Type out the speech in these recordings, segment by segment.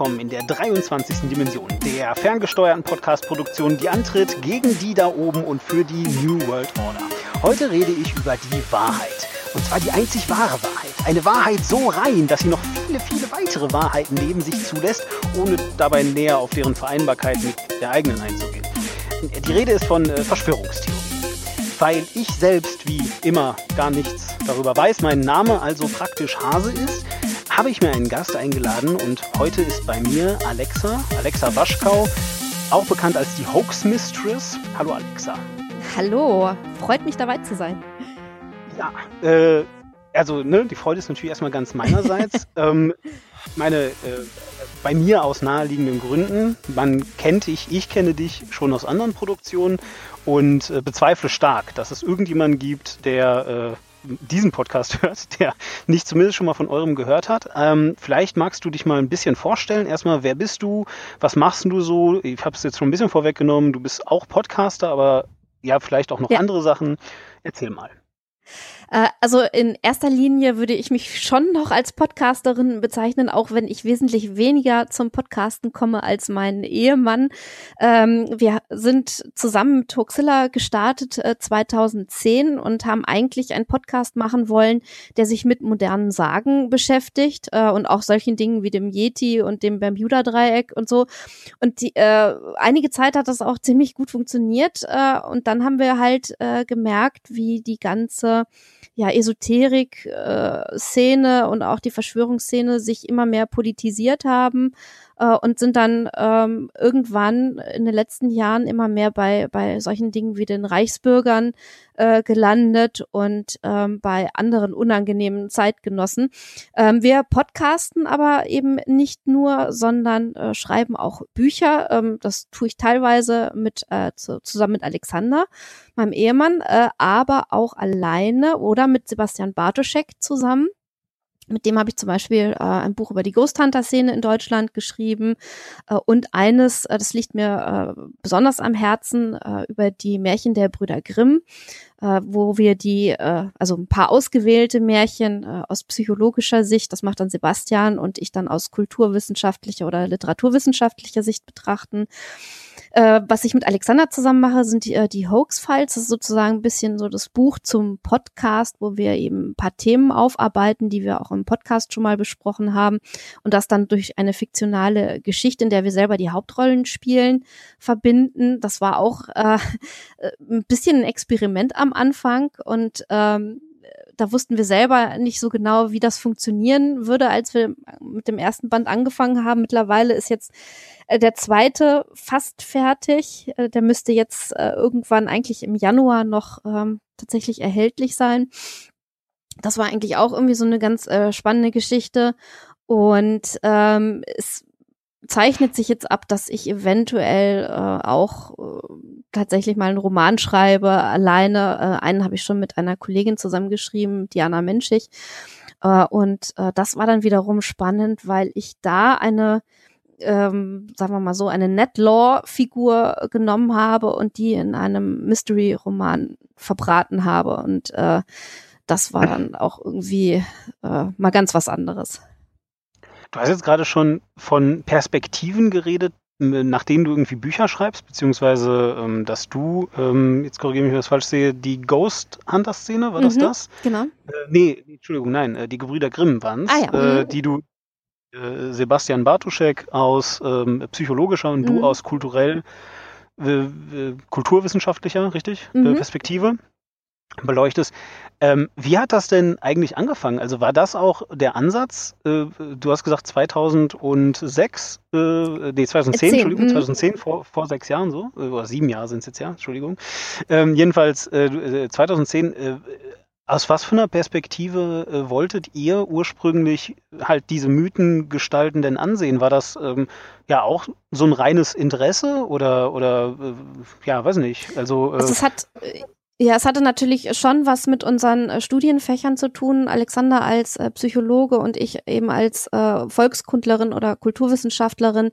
willkommen in der 23. Dimension der ferngesteuerten Podcast-Produktion, die antritt gegen die da oben und für die New World Order. Heute rede ich über die Wahrheit. Und zwar die einzig wahre Wahrheit. Eine Wahrheit so rein, dass sie noch viele, viele weitere Wahrheiten neben sich zulässt, ohne dabei näher auf deren Vereinbarkeit mit der eigenen einzugehen. Die Rede ist von äh, Verschwörungstheorien. Weil ich selbst wie immer gar nichts darüber weiß, mein Name also praktisch Hase ist, habe ich mir einen Gast eingeladen und heute ist bei mir Alexa, Alexa Waschkau, auch bekannt als die Hoax Mistress. Hallo Alexa. Hallo, freut mich dabei zu sein. Ja, äh, also ne, die Freude ist natürlich erstmal ganz meinerseits. ähm, meine, äh, bei mir aus naheliegenden Gründen. Man kennt dich, ich kenne dich schon aus anderen Produktionen und äh, bezweifle stark, dass es irgendjemanden gibt, der äh, diesen Podcast hört, der nicht zumindest schon mal von eurem gehört hat. Ähm, vielleicht magst du dich mal ein bisschen vorstellen. Erstmal, wer bist du? Was machst du so? Ich habe es jetzt schon ein bisschen vorweggenommen. Du bist auch Podcaster, aber ja, vielleicht auch noch ja. andere Sachen. Erzähl mal. Äh, also in erster Linie würde ich mich schon noch als Podcasterin bezeichnen, auch wenn ich wesentlich weniger zum Podcasten komme als mein Ehemann. Ähm, wir sind zusammen mit Hoaxilla gestartet äh, 2010 und haben eigentlich einen Podcast machen wollen, der sich mit modernen Sagen beschäftigt äh, und auch solchen Dingen wie dem Yeti und dem Bermuda-Dreieck und so. Und die, äh, einige Zeit hat das auch ziemlich gut funktioniert äh, und dann haben wir halt äh, gemerkt, wie die ganze ja, Esoterik-Szene äh, und auch die Verschwörungsszene sich immer mehr politisiert haben äh, und sind dann ähm, irgendwann in den letzten Jahren immer mehr bei, bei solchen Dingen wie den Reichsbürgern äh, gelandet und ähm, bei anderen unangenehmen Zeitgenossen. Ähm, wir podcasten aber eben nicht nur, sondern äh, schreiben auch Bücher. Ähm, das tue ich teilweise mit äh, zu, zusammen mit Alexander, meinem Ehemann, äh, aber auch alleine oder mit Sebastian Bartoschek zusammen. Mit dem habe ich zum Beispiel äh, ein Buch über die Ghost Hunter-Szene in Deutschland geschrieben äh, und eines, äh, das liegt mir äh, besonders am Herzen, äh, über die Märchen der Brüder Grimm, äh, wo wir die, äh, also ein paar ausgewählte Märchen äh, aus psychologischer Sicht, das macht dann Sebastian und ich dann aus kulturwissenschaftlicher oder literaturwissenschaftlicher Sicht betrachten. Äh, was ich mit Alexander zusammen mache, sind die, äh, die Hoax-Files. Das ist sozusagen ein bisschen so das Buch zum Podcast, wo wir eben ein paar Themen aufarbeiten, die wir auch im Podcast schon mal besprochen haben. Und das dann durch eine fiktionale Geschichte, in der wir selber die Hauptrollen spielen, verbinden. Das war auch äh, ein bisschen ein Experiment am Anfang und ähm, da wussten wir selber nicht so genau, wie das funktionieren würde, als wir mit dem ersten Band angefangen haben. Mittlerweile ist jetzt äh, der zweite fast fertig. Äh, der müsste jetzt äh, irgendwann eigentlich im Januar noch ähm, tatsächlich erhältlich sein. Das war eigentlich auch irgendwie so eine ganz spannende Geschichte. Und ähm, es zeichnet sich jetzt ab, dass ich eventuell äh, auch tatsächlich mal einen Roman schreibe, alleine. Äh, einen habe ich schon mit einer Kollegin zusammengeschrieben, Diana Menschig. Äh, und äh, das war dann wiederum spannend, weil ich da eine ähm, sagen wir mal so, eine Netlaw-Figur genommen habe und die in einem Mystery-Roman verbraten habe. Und äh, das war dann auch irgendwie äh, mal ganz was anderes. Du hast jetzt gerade schon von Perspektiven geredet, nachdem du irgendwie Bücher schreibst, beziehungsweise ähm, dass du, ähm, jetzt korrigiere mich, wenn ich das falsch sehe, die Ghost Hunter Szene, war das mhm, das? Genau. Äh, nee, Entschuldigung, nein, äh, die Gebrüder Grimm waren es, ah, ja. äh, mhm. die du, äh, Sebastian Bartuschek aus ähm, psychologischer und mhm. du aus kulturell, äh, kulturwissenschaftlicher, richtig, äh, mhm. Perspektive beleuchtest. Ähm, wie hat das denn eigentlich angefangen? Also war das auch der Ansatz? Äh, du hast gesagt 2006, äh, nee 2010, 10. Entschuldigung, mhm. 2010, vor, vor sechs Jahren so, äh, oder sieben Jahre sind es jetzt ja, Entschuldigung. Ähm, jedenfalls äh, 2010, äh, aus was für einer Perspektive äh, wolltet ihr ursprünglich halt diese Mythengestalten denn ansehen? War das ähm, ja auch so ein reines Interesse oder, oder äh, ja, weiß nicht. Also, also es hat Ja, es hatte natürlich schon was mit unseren äh, Studienfächern zu tun. Alexander als äh, Psychologe und ich eben als äh, Volkskundlerin oder Kulturwissenschaftlerin.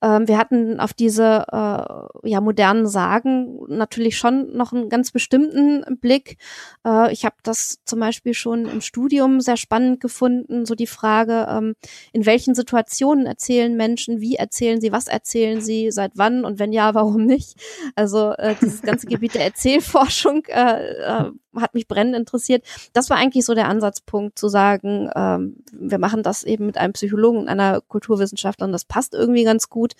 Ähm, wir hatten auf diese äh, ja, modernen Sagen natürlich schon noch einen ganz bestimmten Blick. Äh, ich habe das zum Beispiel schon im Studium sehr spannend gefunden, so die Frage, ähm, in welchen Situationen erzählen Menschen, wie erzählen sie, was erzählen sie, seit wann und wenn ja, warum nicht. Also äh, dieses ganze Gebiet der Erzählforschung äh, äh, hat mich brennend interessiert. Das war eigentlich so der Ansatzpunkt zu sagen, ähm, wir machen das eben mit einem Psychologen und einer Kulturwissenschaftlerin, das passt irgendwie ganz gut.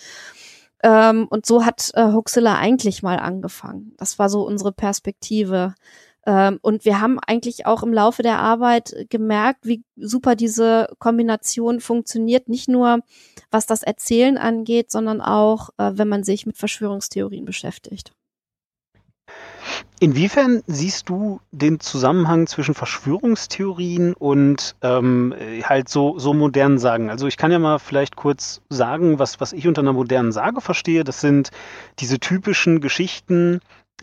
Ähm, und so hat äh, Huxilla eigentlich mal angefangen. Das war so unsere Perspektive. Ähm, und wir haben eigentlich auch im Laufe der Arbeit gemerkt, wie super diese Kombination funktioniert. Nicht nur was das Erzählen angeht, sondern auch, äh, wenn man sich mit Verschwörungstheorien beschäftigt. Inwiefern siehst du den Zusammenhang zwischen Verschwörungstheorien und ähm, halt so, so modernen Sagen? Also ich kann ja mal vielleicht kurz sagen, was, was ich unter einer modernen Sage verstehe. Das sind diese typischen Geschichten,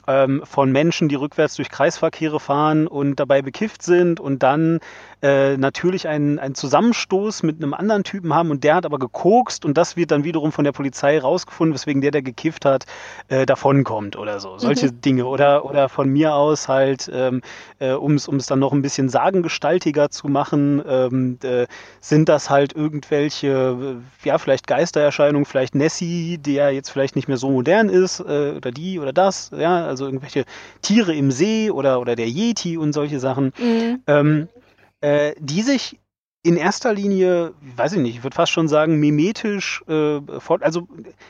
ähm, von Menschen, die rückwärts durch Kreisverkehre fahren und dabei bekifft sind und dann äh, natürlich einen, einen Zusammenstoß mit einem anderen Typen haben und der hat aber gekokst und das wird dann wiederum von der Polizei rausgefunden, weswegen der, der gekifft hat, äh, davonkommt oder so. Solche mhm. Dinge. Oder, oder von mir aus halt, ähm, äh, um es dann noch ein bisschen sagengestaltiger zu machen, ähm, äh, sind das halt irgendwelche, äh, ja, vielleicht Geistererscheinungen, vielleicht Nessie, der jetzt vielleicht nicht mehr so modern ist, äh, oder die oder das, ja, also irgendwelche Tiere im See oder, oder der Yeti und solche Sachen, mhm. ähm, äh, die sich in erster Linie, weiß ich nicht, ich würde fast schon sagen, mimetisch, äh, fort, also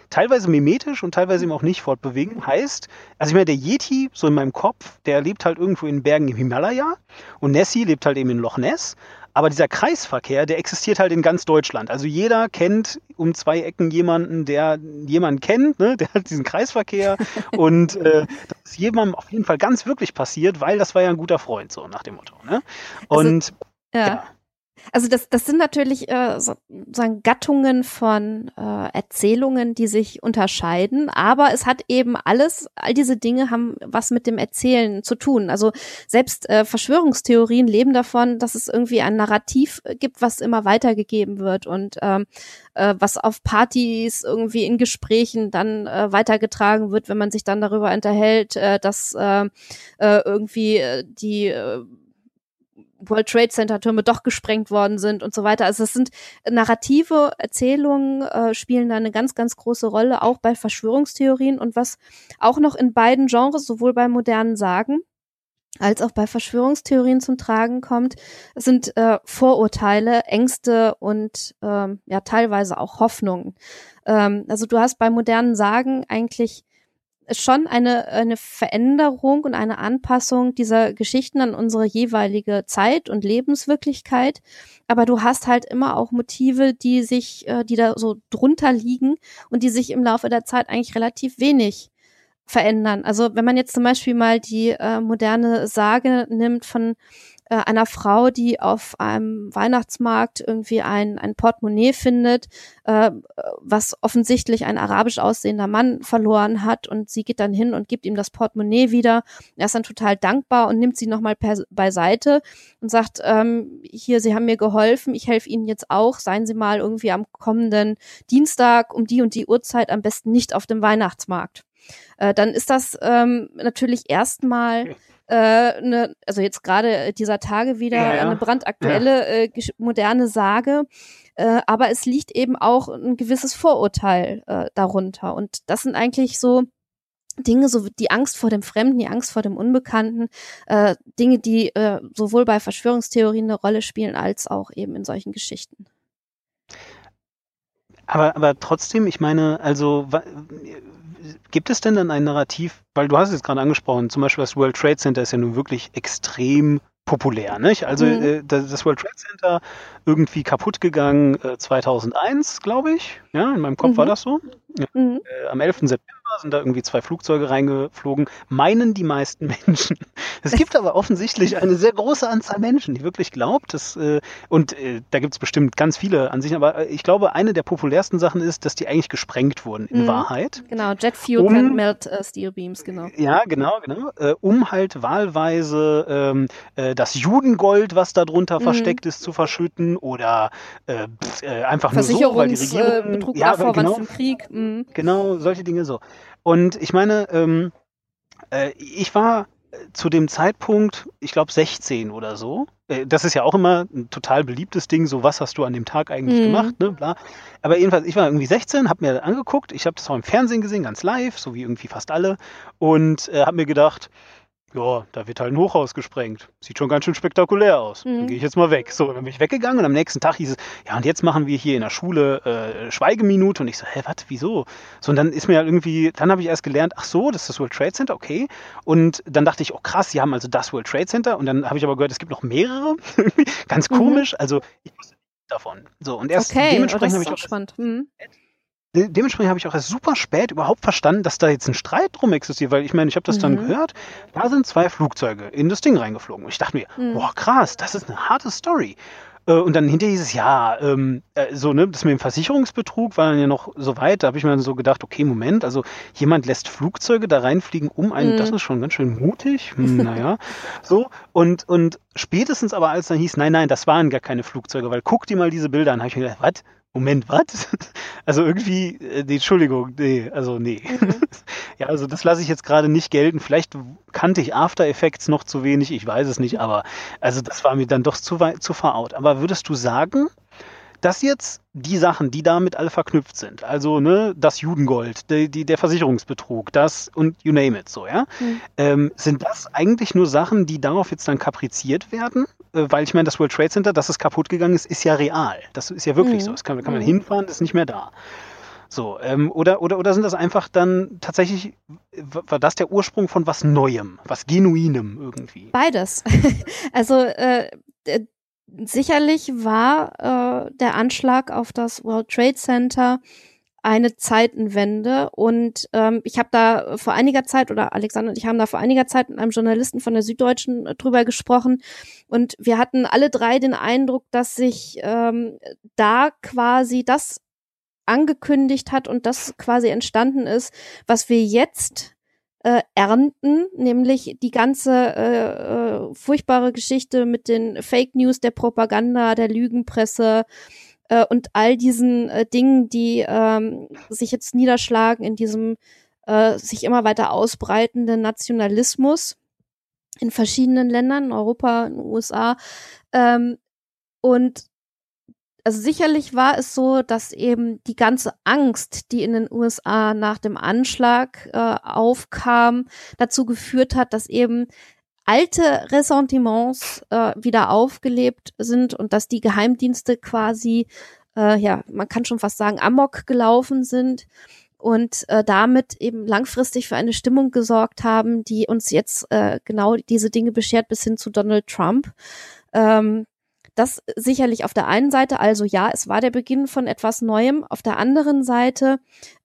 teilweise mimetisch und teilweise eben auch nicht fortbewegen. Heißt, also ich meine, der Yeti, so in meinem Kopf, der lebt halt irgendwo in Bergen im Himalaya und Nessie lebt halt eben in Loch Ness. Aber dieser Kreisverkehr, der existiert halt in ganz Deutschland. Also jeder kennt um zwei Ecken jemanden, der jemanden kennt, ne? der hat diesen Kreisverkehr. und äh, das ist jemandem auf jeden Fall ganz wirklich passiert, weil das war ja ein guter Freund, so nach dem Motto. Ne? Also, und also, ja. ja. Also das, das sind natürlich äh, sozusagen Gattungen von äh, Erzählungen, die sich unterscheiden, aber es hat eben alles, all diese Dinge haben was mit dem Erzählen zu tun. Also selbst äh, Verschwörungstheorien leben davon, dass es irgendwie ein Narrativ gibt, was immer weitergegeben wird und ähm, äh, was auf Partys irgendwie in Gesprächen dann äh, weitergetragen wird, wenn man sich dann darüber unterhält, äh, dass äh, äh, irgendwie äh, die äh, World Trade Center Türme doch gesprengt worden sind und so weiter. Also es sind narrative Erzählungen äh, spielen da eine ganz, ganz große Rolle, auch bei Verschwörungstheorien und was auch noch in beiden Genres, sowohl bei modernen Sagen als auch bei Verschwörungstheorien zum Tragen kommt, sind äh, Vorurteile, Ängste und ähm, ja teilweise auch Hoffnungen. Ähm, also du hast bei modernen Sagen eigentlich schon eine, eine Veränderung und eine Anpassung dieser Geschichten an unsere jeweilige Zeit und Lebenswirklichkeit. Aber du hast halt immer auch Motive, die sich, äh, die da so drunter liegen und die sich im Laufe der Zeit eigentlich relativ wenig verändern. Also wenn man jetzt zum Beispiel mal die äh, moderne Sage nimmt von äh, einer Frau, die auf einem Weihnachtsmarkt irgendwie ein, ein Portemonnaie findet, äh, was offensichtlich ein arabisch aussehender Mann verloren hat und sie geht dann hin und gibt ihm das Portemonnaie wieder. Er ist dann total dankbar und nimmt sie nochmal beiseite und sagt, ähm, hier, Sie haben mir geholfen, ich helfe Ihnen jetzt auch, seien Sie mal irgendwie am kommenden Dienstag um die und die Uhrzeit am besten nicht auf dem Weihnachtsmarkt. Äh, dann ist das ähm, natürlich erstmal äh, ne, also jetzt gerade dieser Tage wieder ja, ja. eine brandaktuelle ja. äh, moderne Sage. Äh, aber es liegt eben auch ein gewisses Vorurteil äh, darunter. Und das sind eigentlich so Dinge, so die Angst vor dem Fremden, die Angst vor dem Unbekannten, äh, Dinge, die äh, sowohl bei Verschwörungstheorien eine Rolle spielen, als auch eben in solchen Geschichten. Aber, aber trotzdem, ich meine, also gibt es denn dann ein Narrativ, weil du hast es jetzt gerade angesprochen, zum Beispiel das World Trade Center ist ja nun wirklich extrem populär, nicht? Also mhm. äh, das World Trade Center irgendwie kaputt gegangen äh, 2001, glaube ich. Ja, in meinem Kopf mhm. war das so. Ja. Mhm. Äh, am 11. September sind da irgendwie zwei Flugzeuge reingeflogen, meinen die meisten Menschen. Es gibt aber offensichtlich eine sehr große Anzahl Menschen, die wirklich glaubt, dass, äh, und äh, da gibt es bestimmt ganz viele an sich, aber äh, ich glaube, eine der populärsten Sachen ist, dass die eigentlich gesprengt wurden, in mhm. Wahrheit. Genau, Jet Fuel um, can melt uh, Steel Beams, genau. Ja, genau, genau. Äh, um halt wahlweise ähm, äh, das Judengold, was da drunter mhm. versteckt ist, zu verschütten oder einfach nur so, weil die Regierung... Betrug ja, genau, im Krieg. Mhm. Genau, solche Dinge so. Und ich meine, ähm, äh, ich war zu dem Zeitpunkt, ich glaube 16 oder so. Äh, das ist ja auch immer ein total beliebtes Ding, so was hast du an dem Tag eigentlich mhm. gemacht, ne, bla. Aber jedenfalls, ich war irgendwie 16, habe mir angeguckt, ich habe das auch im Fernsehen gesehen, ganz live, so wie irgendwie fast alle, und äh, habe mir gedacht, ja, da wird halt ein Hochhaus gesprengt. Sieht schon ganz schön spektakulär aus. Mhm. Dann gehe ich jetzt mal weg. So, dann bin ich weggegangen und am nächsten Tag hieß es, ja, und jetzt machen wir hier in der Schule äh, Schweigeminute. Und ich so, hä, was, wieso? So, und dann ist mir halt irgendwie, dann habe ich erst gelernt, ach so, das ist das World Trade Center, okay. Und dann dachte ich, oh krass, sie haben also das World Trade Center. Und dann habe ich aber gehört, es gibt noch mehrere. ganz mhm. komisch. Also, ich wusste davon. So, und erst okay, dementsprechend habe ich auch spannend. Mhm dementsprechend habe ich auch erst super spät überhaupt verstanden, dass da jetzt ein Streit drum existiert, weil ich meine, ich habe das mhm. dann gehört, da sind zwei Flugzeuge in das Ding reingeflogen. Und ich dachte mir, mhm. boah, krass, das ist eine harte Story. Äh, und dann hinterher hieß es, ja, ähm, äh, so, ne, das mit dem Versicherungsbetrug war dann ja noch so weit, da habe ich mir dann so gedacht, okay, Moment, also jemand lässt Flugzeuge da reinfliegen um einen, mhm. das ist schon ganz schön mutig, hm, naja, so, und, und spätestens aber als dann hieß, nein, nein, das waren gar keine Flugzeuge, weil guck dir mal diese Bilder an, habe ich mir gedacht, was, Moment, was? Also irgendwie, äh, nee, Entschuldigung, nee, also nee. Mhm. ja, also das lasse ich jetzt gerade nicht gelten. Vielleicht kannte ich After Effects noch zu wenig, ich weiß es nicht, aber also das war mir dann doch zu weit, zu veraut. Aber würdest du sagen, dass jetzt die Sachen, die damit alle verknüpft sind, also ne, das Judengold, die, die, der Versicherungsbetrug, das und you name it so, ja, mhm. ähm, sind das eigentlich nur Sachen, die darauf jetzt dann kapriziert werden? Weil ich meine, das World Trade Center, dass es kaputt gegangen ist, ist ja real. Das ist ja wirklich mhm. so. Das kann, kann man mhm. hinfahren, das ist nicht mehr da. So, ähm, oder, oder, oder sind das einfach dann tatsächlich, war das der Ursprung von was Neuem, was Genuinem irgendwie? Beides. also äh, sicherlich war äh, der Anschlag auf das World Trade Center eine Zeitenwende und ähm, ich habe da vor einiger Zeit oder Alexander und ich haben da vor einiger Zeit mit einem Journalisten von der Süddeutschen äh, drüber gesprochen und wir hatten alle drei den Eindruck, dass sich ähm, da quasi das angekündigt hat und das quasi entstanden ist, was wir jetzt äh, ernten, nämlich die ganze äh, äh, furchtbare Geschichte mit den Fake News, der Propaganda, der Lügenpresse äh, und all diesen äh, Dingen, die ähm, sich jetzt niederschlagen in diesem äh, sich immer weiter ausbreitenden Nationalismus in verschiedenen Ländern, in Europa, in den USA. Ähm, und also sicherlich war es so, dass eben die ganze Angst, die in den USA nach dem Anschlag äh, aufkam, dazu geführt hat, dass eben alte Ressentiments äh, wieder aufgelebt sind und dass die Geheimdienste quasi, äh, ja, man kann schon fast sagen, amok gelaufen sind und äh, damit eben langfristig für eine Stimmung gesorgt haben, die uns jetzt äh, genau diese Dinge beschert bis hin zu Donald Trump. Ähm, das sicherlich auf der einen Seite, also ja, es war der Beginn von etwas Neuem. Auf der anderen Seite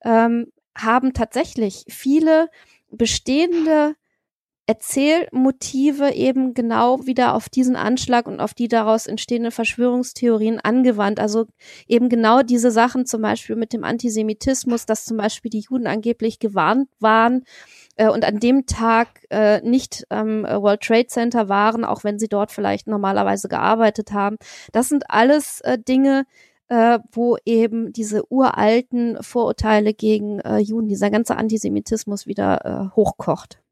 ähm, haben tatsächlich viele bestehende Erzählmotive eben genau wieder auf diesen Anschlag und auf die daraus entstehenden Verschwörungstheorien angewandt. Also eben genau diese Sachen, zum Beispiel mit dem Antisemitismus, dass zum Beispiel die Juden angeblich gewarnt waren äh, und an dem Tag äh, nicht am ähm, World Trade Center waren, auch wenn sie dort vielleicht normalerweise gearbeitet haben. Das sind alles äh, Dinge, äh, wo eben diese uralten Vorurteile gegen äh, Juden, dieser ganze Antisemitismus wieder äh, hochkocht.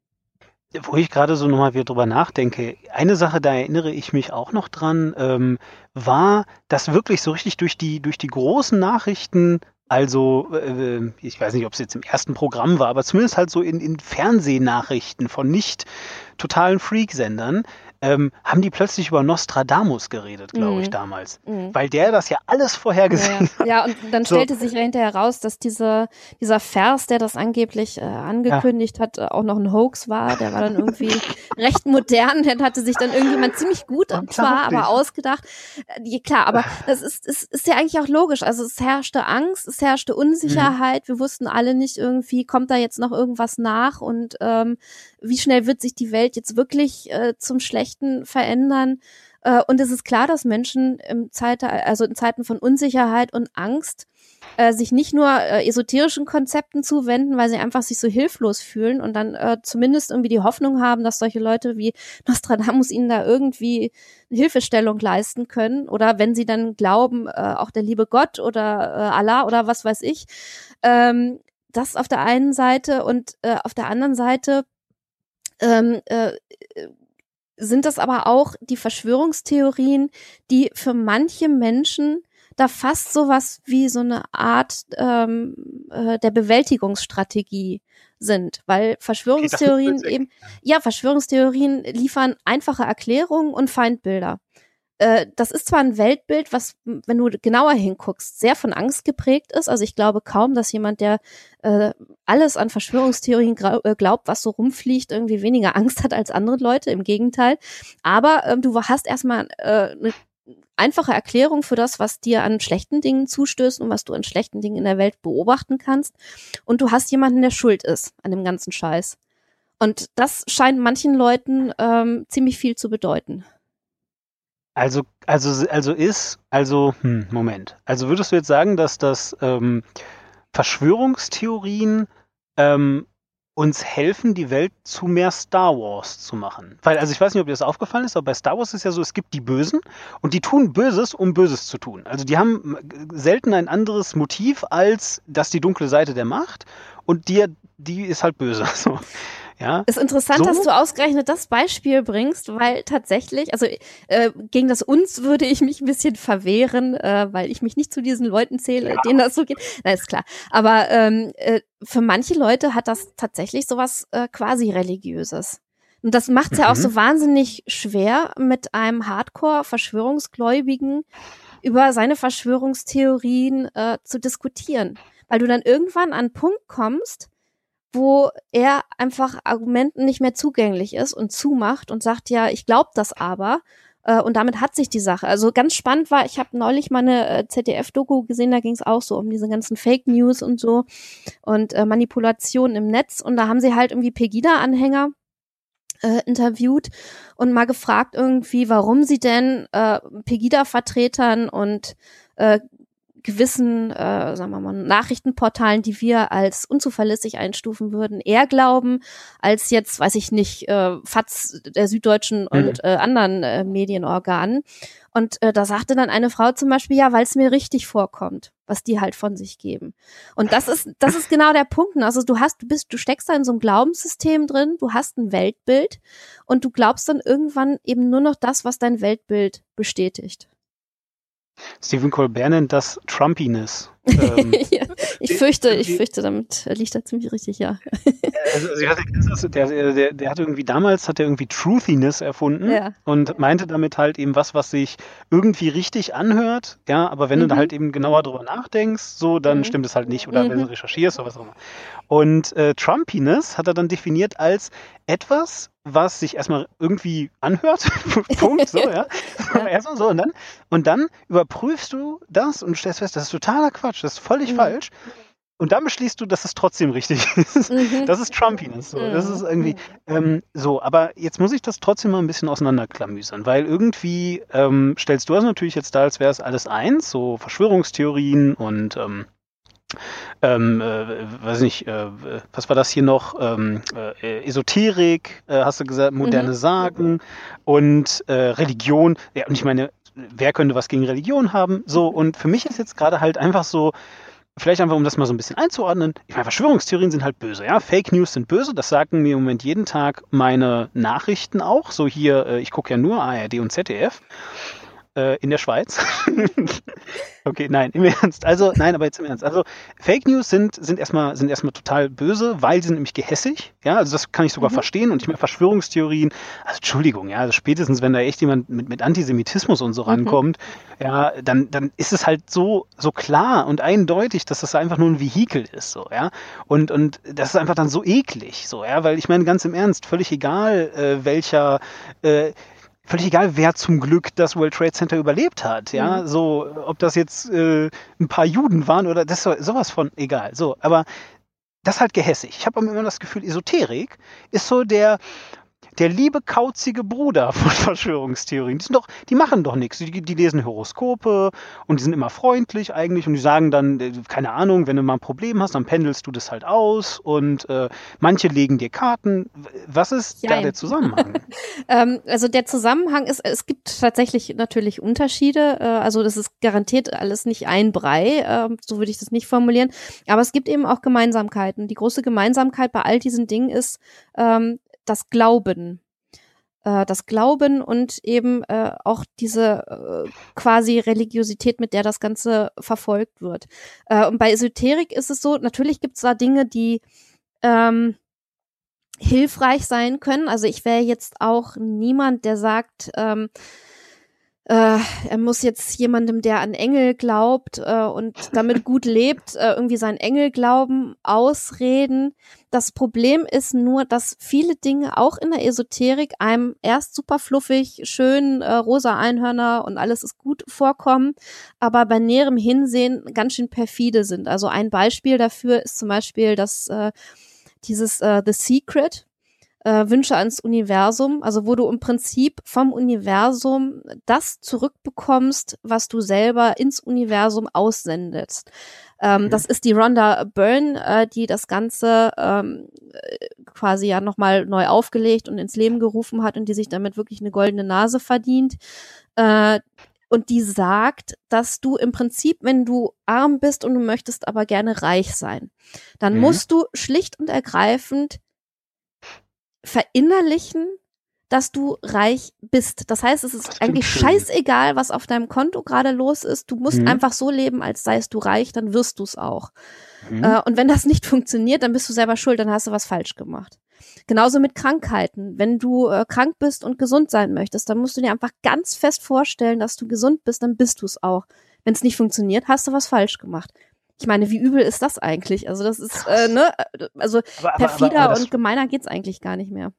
Wo ich gerade so nochmal wieder drüber nachdenke, eine Sache, da erinnere ich mich auch noch dran, ähm, war, dass wirklich so richtig durch die, durch die großen Nachrichten, also äh, ich weiß nicht, ob es jetzt im ersten Programm war, aber zumindest halt so in, in Fernsehnachrichten von nicht totalen Freak-Sendern, ähm, haben die plötzlich über Nostradamus geredet, glaube mhm. ich, damals. Mhm. Weil der das ja alles vorhergesehen ja, ja. hat. Ja, und dann stellte so. sich hinterher heraus, dass diese, dieser Vers, der das angeblich äh, angekündigt ja. hat, äh, auch noch ein Hoax war. Der war dann irgendwie recht modern. Der hatte sich dann irgendjemand ziemlich gut und zwar, aber ausgedacht. Äh, klar, aber das ist, ist, ist ja eigentlich auch logisch. Also es herrschte Angst, es herrschte Unsicherheit. Mhm. Wir wussten alle nicht irgendwie, kommt da jetzt noch irgendwas nach und ähm, wie schnell wird sich die Welt jetzt wirklich äh, zum Schlechten verändern. Äh, und es ist klar, dass Menschen im Zeit, also in Zeiten von Unsicherheit und Angst äh, sich nicht nur äh, esoterischen Konzepten zuwenden, weil sie einfach sich so hilflos fühlen und dann äh, zumindest irgendwie die Hoffnung haben, dass solche Leute wie Nostradamus ihnen da irgendwie Hilfestellung leisten können oder wenn sie dann glauben, äh, auch der liebe Gott oder äh, Allah oder was weiß ich. Ähm, das auf der einen Seite und äh, auf der anderen Seite ähm, äh, sind das aber auch die Verschwörungstheorien, die für manche Menschen da fast sowas wie so eine Art ähm, äh, der Bewältigungsstrategie sind, weil Verschwörungstheorien eben, ja, Verschwörungstheorien liefern einfache Erklärungen und Feindbilder. Äh, das ist zwar ein Weltbild, was, wenn du genauer hinguckst, sehr von Angst geprägt ist. Also ich glaube kaum, dass jemand, der äh, alles an Verschwörungstheorien äh, glaubt, was so rumfliegt, irgendwie weniger Angst hat als andere Leute. Im Gegenteil. Aber ähm, du hast erstmal äh, eine einfache Erklärung für das, was dir an schlechten Dingen zustößt und was du an schlechten Dingen in der Welt beobachten kannst. Und du hast jemanden, der schuld ist an dem ganzen Scheiß. Und das scheint manchen Leuten ähm, ziemlich viel zu bedeuten. Also, also, also ist, also, hm, Moment. Also würdest du jetzt sagen, dass das ähm, Verschwörungstheorien ähm, uns helfen, die Welt zu mehr Star Wars zu machen? Weil, also ich weiß nicht, ob dir das aufgefallen ist, aber bei Star Wars ist ja so, es gibt die Bösen und die tun Böses, um Böses zu tun. Also die haben selten ein anderes Motiv als das die dunkle Seite der Macht und die, die ist halt böse. So. Ja? Ist interessant, so? dass du ausgerechnet das Beispiel bringst, weil tatsächlich, also äh, gegen das uns würde ich mich ein bisschen verwehren, äh, weil ich mich nicht zu diesen Leuten zähle, ja. denen das so geht. Na, ist klar. Aber ähm, äh, für manche Leute hat das tatsächlich sowas äh, quasi religiöses. Und das macht es mhm. ja auch so mhm. wahnsinnig schwer, mit einem Hardcore-Verschwörungsgläubigen über seine Verschwörungstheorien äh, zu diskutieren. Weil du dann irgendwann an einen Punkt kommst, wo er einfach Argumenten nicht mehr zugänglich ist und zumacht und sagt, ja, ich glaube das aber. Äh, und damit hat sich die Sache. Also ganz spannend war, ich habe neulich mal eine äh, ZDF-Doku gesehen, da ging es auch so um diese ganzen Fake News und so und äh, Manipulationen im Netz. Und da haben sie halt irgendwie Pegida-Anhänger äh, interviewt und mal gefragt irgendwie, warum sie denn äh, Pegida-Vertretern und äh, gewissen, äh, sagen wir mal, Nachrichtenportalen, die wir als unzuverlässig einstufen würden, eher glauben, als jetzt, weiß ich nicht, äh, FATS der Süddeutschen mhm. und äh, anderen äh, Medienorganen. Und äh, da sagte dann eine Frau zum Beispiel, ja, weil es mir richtig vorkommt, was die halt von sich geben. Und das ist, das ist genau der Punkt. Ne? Also du hast, du bist, du steckst da in so einem Glaubenssystem drin, du hast ein Weltbild und du glaubst dann irgendwann eben nur noch das, was dein Weltbild bestätigt. Stephen Colbert nennt das Trumpiness. Ähm, ja, ich fürchte, ich fürchte, damit liegt er ziemlich richtig, ja. also, also der, der, der hat irgendwie damals hat er irgendwie Truthiness erfunden ja. und meinte damit halt eben was, was sich irgendwie richtig anhört, ja, aber wenn mhm. du da mhm. halt eben genauer drüber nachdenkst, so, dann mhm. stimmt es halt nicht oder mhm. wenn du recherchierst oder was auch immer. Und äh, Trumpiness hat er dann definiert als etwas, was sich erstmal irgendwie anhört. Punkt, so, ja. ja. Erstmal so und dann, und dann überprüfst du das und stellst fest, das ist totaler Quatsch, das ist völlig mhm. falsch. Und dann beschließt du, dass es trotzdem richtig ist. Mhm. Das ist Trumpiness. So. Das ist irgendwie mhm. ähm, so. Aber jetzt muss ich das trotzdem mal ein bisschen auseinanderklamüsern, weil irgendwie ähm, stellst du das natürlich jetzt da, als wäre es alles eins, so Verschwörungstheorien und ähm, ähm, äh, weiß nicht, äh, was war das hier noch? Ähm, äh, Esoterik, äh, hast du gesagt, moderne mhm. Sagen und äh, Religion. Ja, und ich meine, wer könnte was gegen Religion haben? So, und für mich ist jetzt gerade halt einfach so, vielleicht einfach, um das mal so ein bisschen einzuordnen, ich meine, Verschwörungstheorien sind halt böse, ja. Fake News sind böse, das sagen mir im Moment jeden Tag meine Nachrichten auch. So hier, äh, ich gucke ja nur ARD und ZDF. Äh, in der Schweiz. okay, nein, im Ernst. Also, nein, aber jetzt im Ernst. Also, Fake News sind, sind erstmal, sind erstmal total böse, weil sie sind nämlich gehässig. Ja, also das kann ich sogar mhm. verstehen. Und ich meine, Verschwörungstheorien, also Entschuldigung, ja, also spätestens, wenn da echt jemand mit, mit Antisemitismus und so mhm. rankommt, ja, dann, dann ist es halt so, so klar und eindeutig, dass das einfach nur ein Vehikel ist, so, ja. Und, und das ist einfach dann so eklig, so, ja, weil ich meine, ganz im Ernst, völlig egal, äh, welcher, äh, völlig egal, wer zum Glück das World Trade Center überlebt hat. Ja, mhm. so, ob das jetzt äh, ein paar Juden waren oder das sowas von egal. So, aber das ist halt gehässig. Ich habe immer das Gefühl, Esoterik ist so der, der liebe kauzige Bruder von Verschwörungstheorien. Die sind doch, die machen doch nichts. Die, die, lesen Horoskope und die sind immer freundlich eigentlich und die sagen dann, äh, keine Ahnung, wenn du mal ein Problem hast, dann pendelst du das halt aus und äh, manche legen dir Karten. Was ist Jein. da der Zusammenhang? ähm, also der Zusammenhang ist, es gibt tatsächlich natürlich Unterschiede. Äh, also das ist garantiert alles nicht ein Brei, äh, so würde ich das nicht formulieren. Aber es gibt eben auch Gemeinsamkeiten. Die große Gemeinsamkeit bei all diesen Dingen ist, ähm, das Glauben. Äh, das Glauben und eben äh, auch diese äh, quasi Religiosität, mit der das Ganze verfolgt wird. Äh, und bei Esoterik ist es so, natürlich gibt es da Dinge, die ähm, hilfreich sein können. Also ich wäre jetzt auch niemand, der sagt, ähm, äh, er muss jetzt jemandem, der an Engel glaubt äh, und damit gut lebt, äh, irgendwie seinen Engelglauben ausreden. Das Problem ist nur, dass viele Dinge auch in der Esoterik einem erst super fluffig, schön, äh, rosa Einhörner und alles ist gut vorkommen, aber bei näherem Hinsehen ganz schön perfide sind. Also ein Beispiel dafür ist zum Beispiel das äh, dieses äh, The Secret, äh, Wünsche ans Universum, also wo du im Prinzip vom Universum das zurückbekommst, was du selber ins Universum aussendest. Ähm, okay. Das ist die Rhonda Byrne, äh, die das Ganze ähm, quasi ja nochmal neu aufgelegt und ins Leben gerufen hat und die sich damit wirklich eine goldene Nase verdient. Äh, und die sagt, dass du im Prinzip, wenn du arm bist und du möchtest aber gerne reich sein, dann mhm. musst du schlicht und ergreifend verinnerlichen, dass du reich bist. Das heißt, es ist eigentlich schön. scheißegal, was auf deinem Konto gerade los ist. Du musst mhm. einfach so leben, als seist du reich, dann wirst du es auch. Mhm. Äh, und wenn das nicht funktioniert, dann bist du selber schuld, dann hast du was falsch gemacht. Genauso mit Krankheiten. Wenn du äh, krank bist und gesund sein möchtest, dann musst du dir einfach ganz fest vorstellen, dass du gesund bist, dann bist du es auch. Wenn es nicht funktioniert, hast du was falsch gemacht. Ich meine, wie übel ist das eigentlich? Also das ist, äh, ne, also aber, aber, perfider aber, und gemeiner geht's eigentlich gar nicht mehr.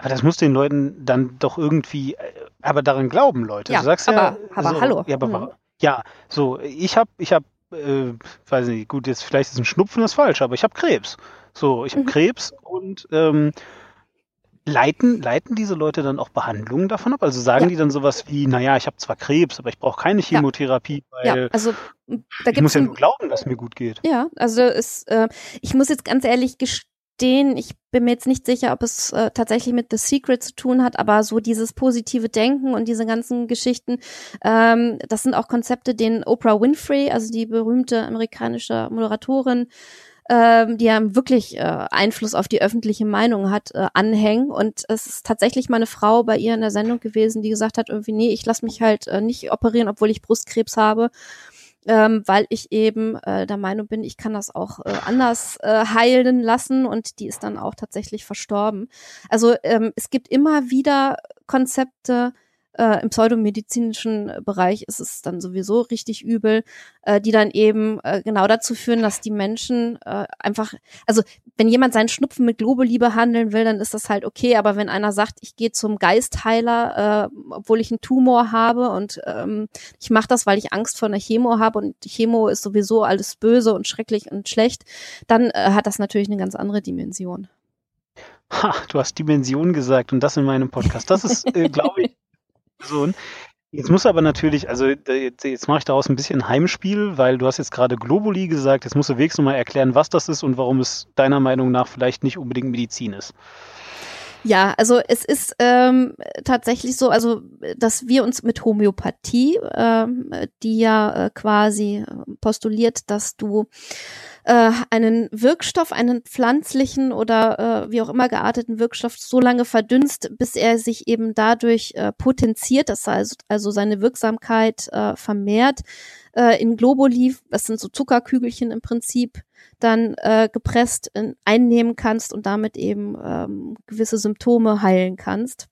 Aber das muss den Leuten dann doch irgendwie, äh, aber daran glauben Leute. Ja, du sagst aber, ja, aber so, hallo. Ja, aber, mhm. ja, so, ich habe, ich habe, äh, weiß nicht, gut, jetzt vielleicht ist ein Schnupfen das falsch, aber ich habe Krebs. So, ich habe mhm. Krebs und ähm, Leiten, leiten diese Leute dann auch Behandlungen davon ab? Also sagen ja. die dann sowas wie, naja, ich habe zwar Krebs, aber ich brauche keine Chemotherapie, ja. weil ja, also, da ich muss ja nur glauben, dass es mir gut geht. Ja, also es, äh, ich muss jetzt ganz ehrlich gestehen, ich bin mir jetzt nicht sicher, ob es äh, tatsächlich mit The Secret zu tun hat, aber so dieses positive Denken und diese ganzen Geschichten, ähm, das sind auch Konzepte, denen Oprah Winfrey, also die berühmte amerikanische Moderatorin, ähm, die ja wirklich äh, Einfluss auf die öffentliche Meinung hat, äh, anhängen. Und es ist tatsächlich mal eine Frau bei ihr in der Sendung gewesen, die gesagt hat, irgendwie, nee, ich lasse mich halt äh, nicht operieren, obwohl ich Brustkrebs habe. Ähm, weil ich eben äh, der Meinung bin, ich kann das auch äh, anders äh, heilen lassen und die ist dann auch tatsächlich verstorben. Also ähm, es gibt immer wieder Konzepte, äh, Im pseudomedizinischen Bereich ist es dann sowieso richtig übel, äh, die dann eben äh, genau dazu führen, dass die Menschen äh, einfach, also wenn jemand seinen Schnupfen mit Globuli behandeln will, dann ist das halt okay, aber wenn einer sagt, ich gehe zum Geistheiler, äh, obwohl ich einen Tumor habe und ähm, ich mache das, weil ich Angst vor einer Chemo habe und Chemo ist sowieso alles böse und schrecklich und schlecht, dann äh, hat das natürlich eine ganz andere Dimension. Ha, du hast Dimension gesagt und das in meinem Podcast. Das ist, äh, glaube ich, Person. Jetzt muss aber natürlich, also jetzt, jetzt mache ich daraus ein bisschen Heimspiel, weil du hast jetzt gerade Globuli gesagt, jetzt musst du wenigstens mal erklären, was das ist und warum es deiner Meinung nach vielleicht nicht unbedingt Medizin ist. Ja, also es ist ähm, tatsächlich so, also dass wir uns mit Homöopathie, ähm, die ja äh, quasi postuliert, dass du äh, einen Wirkstoff, einen pflanzlichen oder äh, wie auch immer gearteten Wirkstoff so lange verdünnst, bis er sich eben dadurch äh, potenziert, das heißt also seine Wirksamkeit äh, vermehrt, äh, in Globuli, das sind so Zuckerkügelchen im Prinzip, dann äh, gepresst in, einnehmen kannst und damit eben ähm, gewisse Symptome heilen kannst.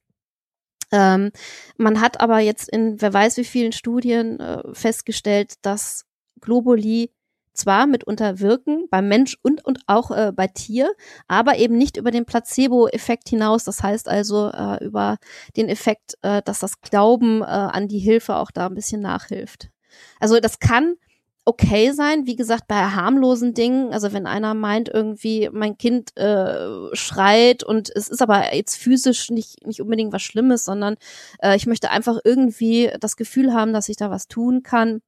Ähm, man hat aber jetzt in wer weiß wie vielen Studien äh, festgestellt, dass Globuli zwar mitunter wirken beim Mensch und, und auch äh, bei Tier, aber eben nicht über den Placebo-Effekt hinaus. Das heißt also äh, über den Effekt, äh, dass das Glauben äh, an die Hilfe auch da ein bisschen nachhilft. Also das kann okay sein, wie gesagt, bei harmlosen Dingen, also wenn einer meint irgendwie, mein Kind äh, schreit und es ist aber jetzt physisch nicht, nicht unbedingt was Schlimmes, sondern äh, ich möchte einfach irgendwie das Gefühl haben, dass ich da was tun kann,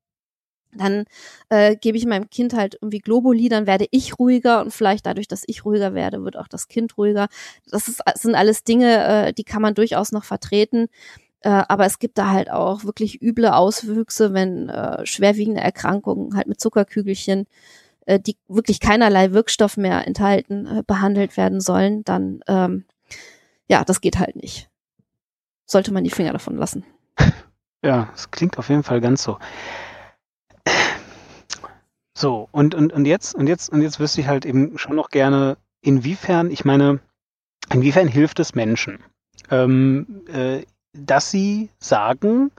dann äh, gebe ich meinem Kind halt irgendwie Globuli, dann werde ich ruhiger und vielleicht dadurch, dass ich ruhiger werde, wird auch das Kind ruhiger. Das, ist, das sind alles Dinge, äh, die kann man durchaus noch vertreten. Äh, aber es gibt da halt auch wirklich üble Auswüchse, wenn äh, schwerwiegende Erkrankungen halt mit Zuckerkügelchen, äh, die wirklich keinerlei Wirkstoff mehr enthalten, äh, behandelt werden sollen, dann ähm, ja, das geht halt nicht. Sollte man die Finger davon lassen. Ja, es klingt auf jeden Fall ganz so. So, und, und, und jetzt, und jetzt, und jetzt wüsste ich halt eben schon noch gerne, inwiefern, ich meine, inwiefern hilft es Menschen? Ähm, äh, dass sie sagen,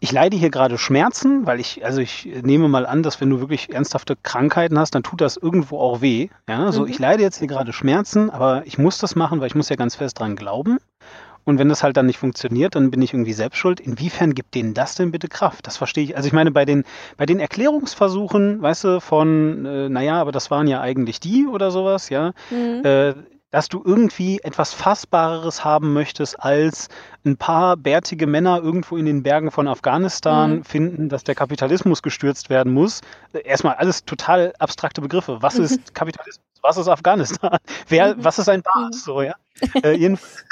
ich leide hier gerade Schmerzen, weil ich, also ich nehme mal an, dass wenn du wirklich ernsthafte Krankheiten hast, dann tut das irgendwo auch weh. Ja, so mhm. ich leide jetzt hier gerade Schmerzen, aber ich muss das machen, weil ich muss ja ganz fest dran glauben. Und wenn das halt dann nicht funktioniert, dann bin ich irgendwie selbst schuld. Inwiefern gibt denen das denn bitte Kraft? Das verstehe ich. Also ich meine, bei den, bei den Erklärungsversuchen, weißt du, von, äh, naja, aber das waren ja eigentlich die oder sowas, ja, mhm. äh, dass du irgendwie etwas Fassbareres haben möchtest, als ein paar bärtige Männer irgendwo in den Bergen von Afghanistan mhm. finden, dass der Kapitalismus gestürzt werden muss. Erstmal alles total abstrakte Begriffe. Was ist Kapitalismus? Was ist Afghanistan? Wer, mhm. was ist ein Bas? Mhm. So, ja. äh, jedenfalls,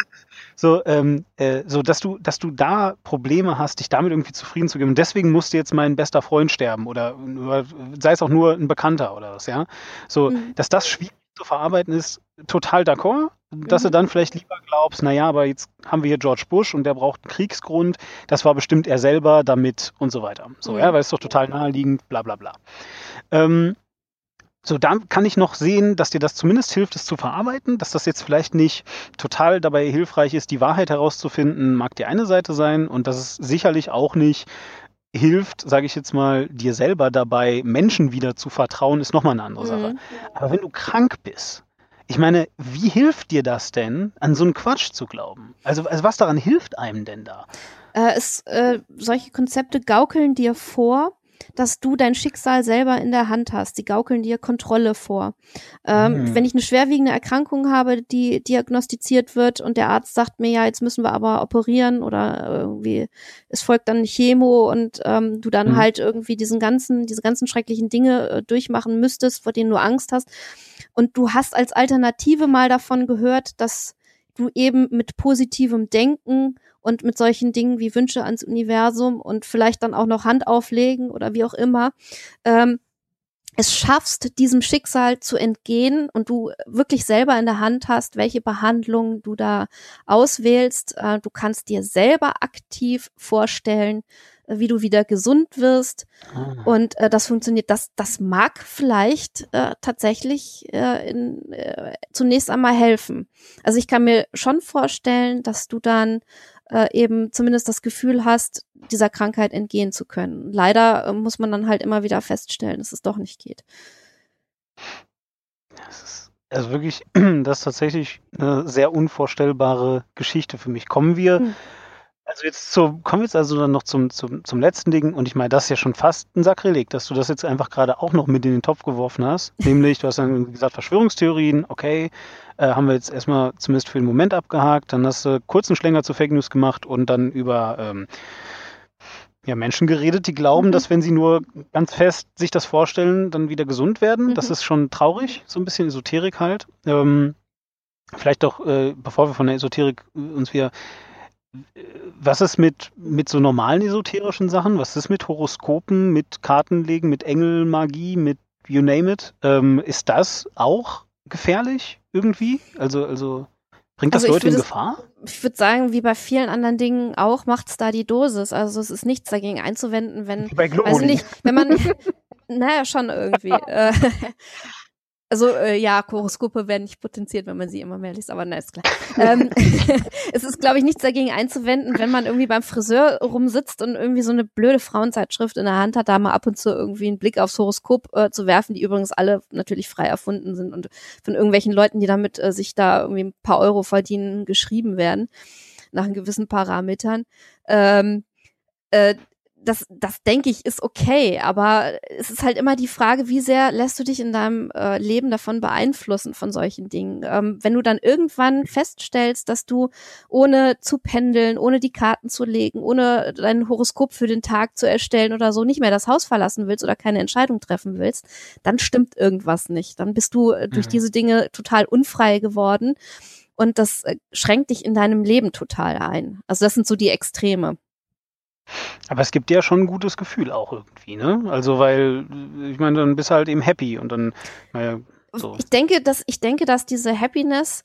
so, ähm, äh, so dass du, dass du da Probleme hast, dich damit irgendwie zufrieden zu geben. Und deswegen musste jetzt mein bester Freund sterben oder, oder sei es auch nur ein Bekannter oder was, ja. So, mhm. dass das schwierig zu verarbeiten ist, total d'accord, dass mhm. du dann vielleicht lieber glaubst, naja, aber jetzt haben wir hier George Bush und der braucht einen Kriegsgrund, das war bestimmt er selber damit und so weiter. So, mhm. ja, weil es doch total naheliegend, bla bla bla. Ähm, so, da kann ich noch sehen, dass dir das zumindest hilft, es zu verarbeiten, dass das jetzt vielleicht nicht total dabei hilfreich ist, die Wahrheit herauszufinden, mag die eine Seite sein und dass es sicherlich auch nicht hilft, sage ich jetzt mal, dir selber dabei, Menschen wieder zu vertrauen, ist nochmal eine andere mhm. Sache. Aber wenn du krank bist, ich meine, wie hilft dir das denn, an so einen Quatsch zu glauben? Also, also was daran hilft einem denn da? Äh, es, äh, solche Konzepte gaukeln dir vor, dass du dein Schicksal selber in der Hand hast. Die gaukeln dir Kontrolle vor. Ähm, mhm. Wenn ich eine schwerwiegende Erkrankung habe, die diagnostiziert wird und der Arzt sagt mir, ja, jetzt müssen wir aber operieren oder irgendwie, es folgt dann Chemo und ähm, du dann mhm. halt irgendwie diesen ganzen, diese ganzen schrecklichen Dinge äh, durchmachen müsstest, vor denen du Angst hast. Und du hast als Alternative mal davon gehört, dass du eben mit positivem Denken und mit solchen Dingen wie Wünsche ans Universum und vielleicht dann auch noch Hand auflegen oder wie auch immer, ähm, es schaffst, diesem Schicksal zu entgehen und du wirklich selber in der Hand hast, welche Behandlung du da auswählst. Äh, du kannst dir selber aktiv vorstellen, wie du wieder gesund wirst. Ah. Und äh, das funktioniert. Das, das mag vielleicht äh, tatsächlich äh, in, äh, zunächst einmal helfen. Also ich kann mir schon vorstellen, dass du dann äh, eben zumindest das Gefühl hast, dieser Krankheit entgehen zu können. Leider äh, muss man dann halt immer wieder feststellen, dass es doch nicht geht. Das ist also wirklich, das ist tatsächlich eine sehr unvorstellbare Geschichte für mich. Kommen wir hm. Also jetzt zu, kommen wir jetzt also dann noch zum, zum, zum letzten Ding und ich meine, das ist ja schon fast ein Sakrileg, dass du das jetzt einfach gerade auch noch mit in den Topf geworfen hast. Nämlich, du hast dann gesagt, Verschwörungstheorien, okay, äh, haben wir jetzt erstmal zumindest für den Moment abgehakt, dann hast du kurzen Schlänger zu Fake News gemacht und dann über ähm, ja, Menschen geredet, die glauben, mhm. dass wenn sie nur ganz fest sich das vorstellen, dann wieder gesund werden. Mhm. Das ist schon traurig, so ein bisschen Esoterik halt. Ähm, vielleicht doch, äh, bevor wir von der Esoterik uns wieder was ist mit, mit so normalen esoterischen Sachen? Was ist mit Horoskopen, mit Kartenlegen, mit Engelmagie, mit you name it. Ähm, ist das auch gefährlich irgendwie? Also, also bringt das also Leute in Gefahr? Ich würde sagen, wie bei vielen anderen Dingen auch, macht es da die Dosis. Also es ist nichts dagegen einzuwenden, wenn, bei weiß nicht, wenn man, naja, schon irgendwie. Also äh, ja, Horoskope werden nicht potenziert, wenn man sie immer mehr liest, aber na, ist klar. ähm, es ist, glaube ich, nichts dagegen einzuwenden, wenn man irgendwie beim Friseur rumsitzt und irgendwie so eine blöde Frauenzeitschrift in der Hand hat, da mal ab und zu irgendwie einen Blick aufs Horoskop äh, zu werfen, die übrigens alle natürlich frei erfunden sind und von irgendwelchen Leuten, die damit äh, sich da irgendwie ein paar Euro verdienen, geschrieben werden, nach gewissen Parametern. Ähm, äh, das, das denke ich, ist okay, aber es ist halt immer die Frage, wie sehr lässt du dich in deinem äh, Leben davon beeinflussen von solchen Dingen. Ähm, wenn du dann irgendwann feststellst, dass du ohne zu pendeln, ohne die Karten zu legen, ohne dein Horoskop für den Tag zu erstellen oder so nicht mehr das Haus verlassen willst oder keine Entscheidung treffen willst, dann stimmt irgendwas nicht. Dann bist du äh, durch mhm. diese Dinge total unfrei geworden und das äh, schränkt dich in deinem Leben total ein. Also das sind so die Extreme. Aber es gibt ja schon ein gutes Gefühl auch irgendwie, ne? Also, weil, ich meine, dann bist du halt eben happy und dann, naja, so. Ich denke, dass, ich denke, dass diese Happiness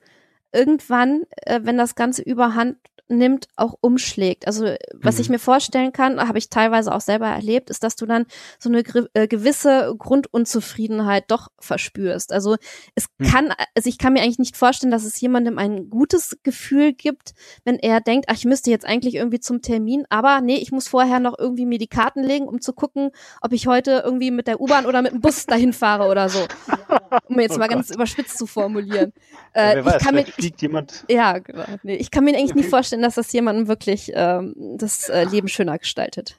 irgendwann, äh, wenn das Ganze überhand nimmt, auch umschlägt. Also was mhm. ich mir vorstellen kann, habe ich teilweise auch selber erlebt, ist, dass du dann so eine äh, gewisse Grundunzufriedenheit doch verspürst. Also es mhm. kann, also ich kann mir eigentlich nicht vorstellen, dass es jemandem ein gutes Gefühl gibt, wenn er denkt, ach, ich müsste jetzt eigentlich irgendwie zum Termin, aber nee, ich muss vorher noch irgendwie mir die Karten legen, um zu gucken, ob ich heute irgendwie mit der U-Bahn oder mit dem Bus dahin fahre oder so. Um jetzt oh mal Gott. ganz überspitzt zu formulieren. Äh, wer weiß, ich kann mir, fliegt jemand. Ja, genau. Nee, ich kann mir eigentlich nicht vorstellen, dass das jemandem wirklich ähm, das äh, Leben schöner gestaltet.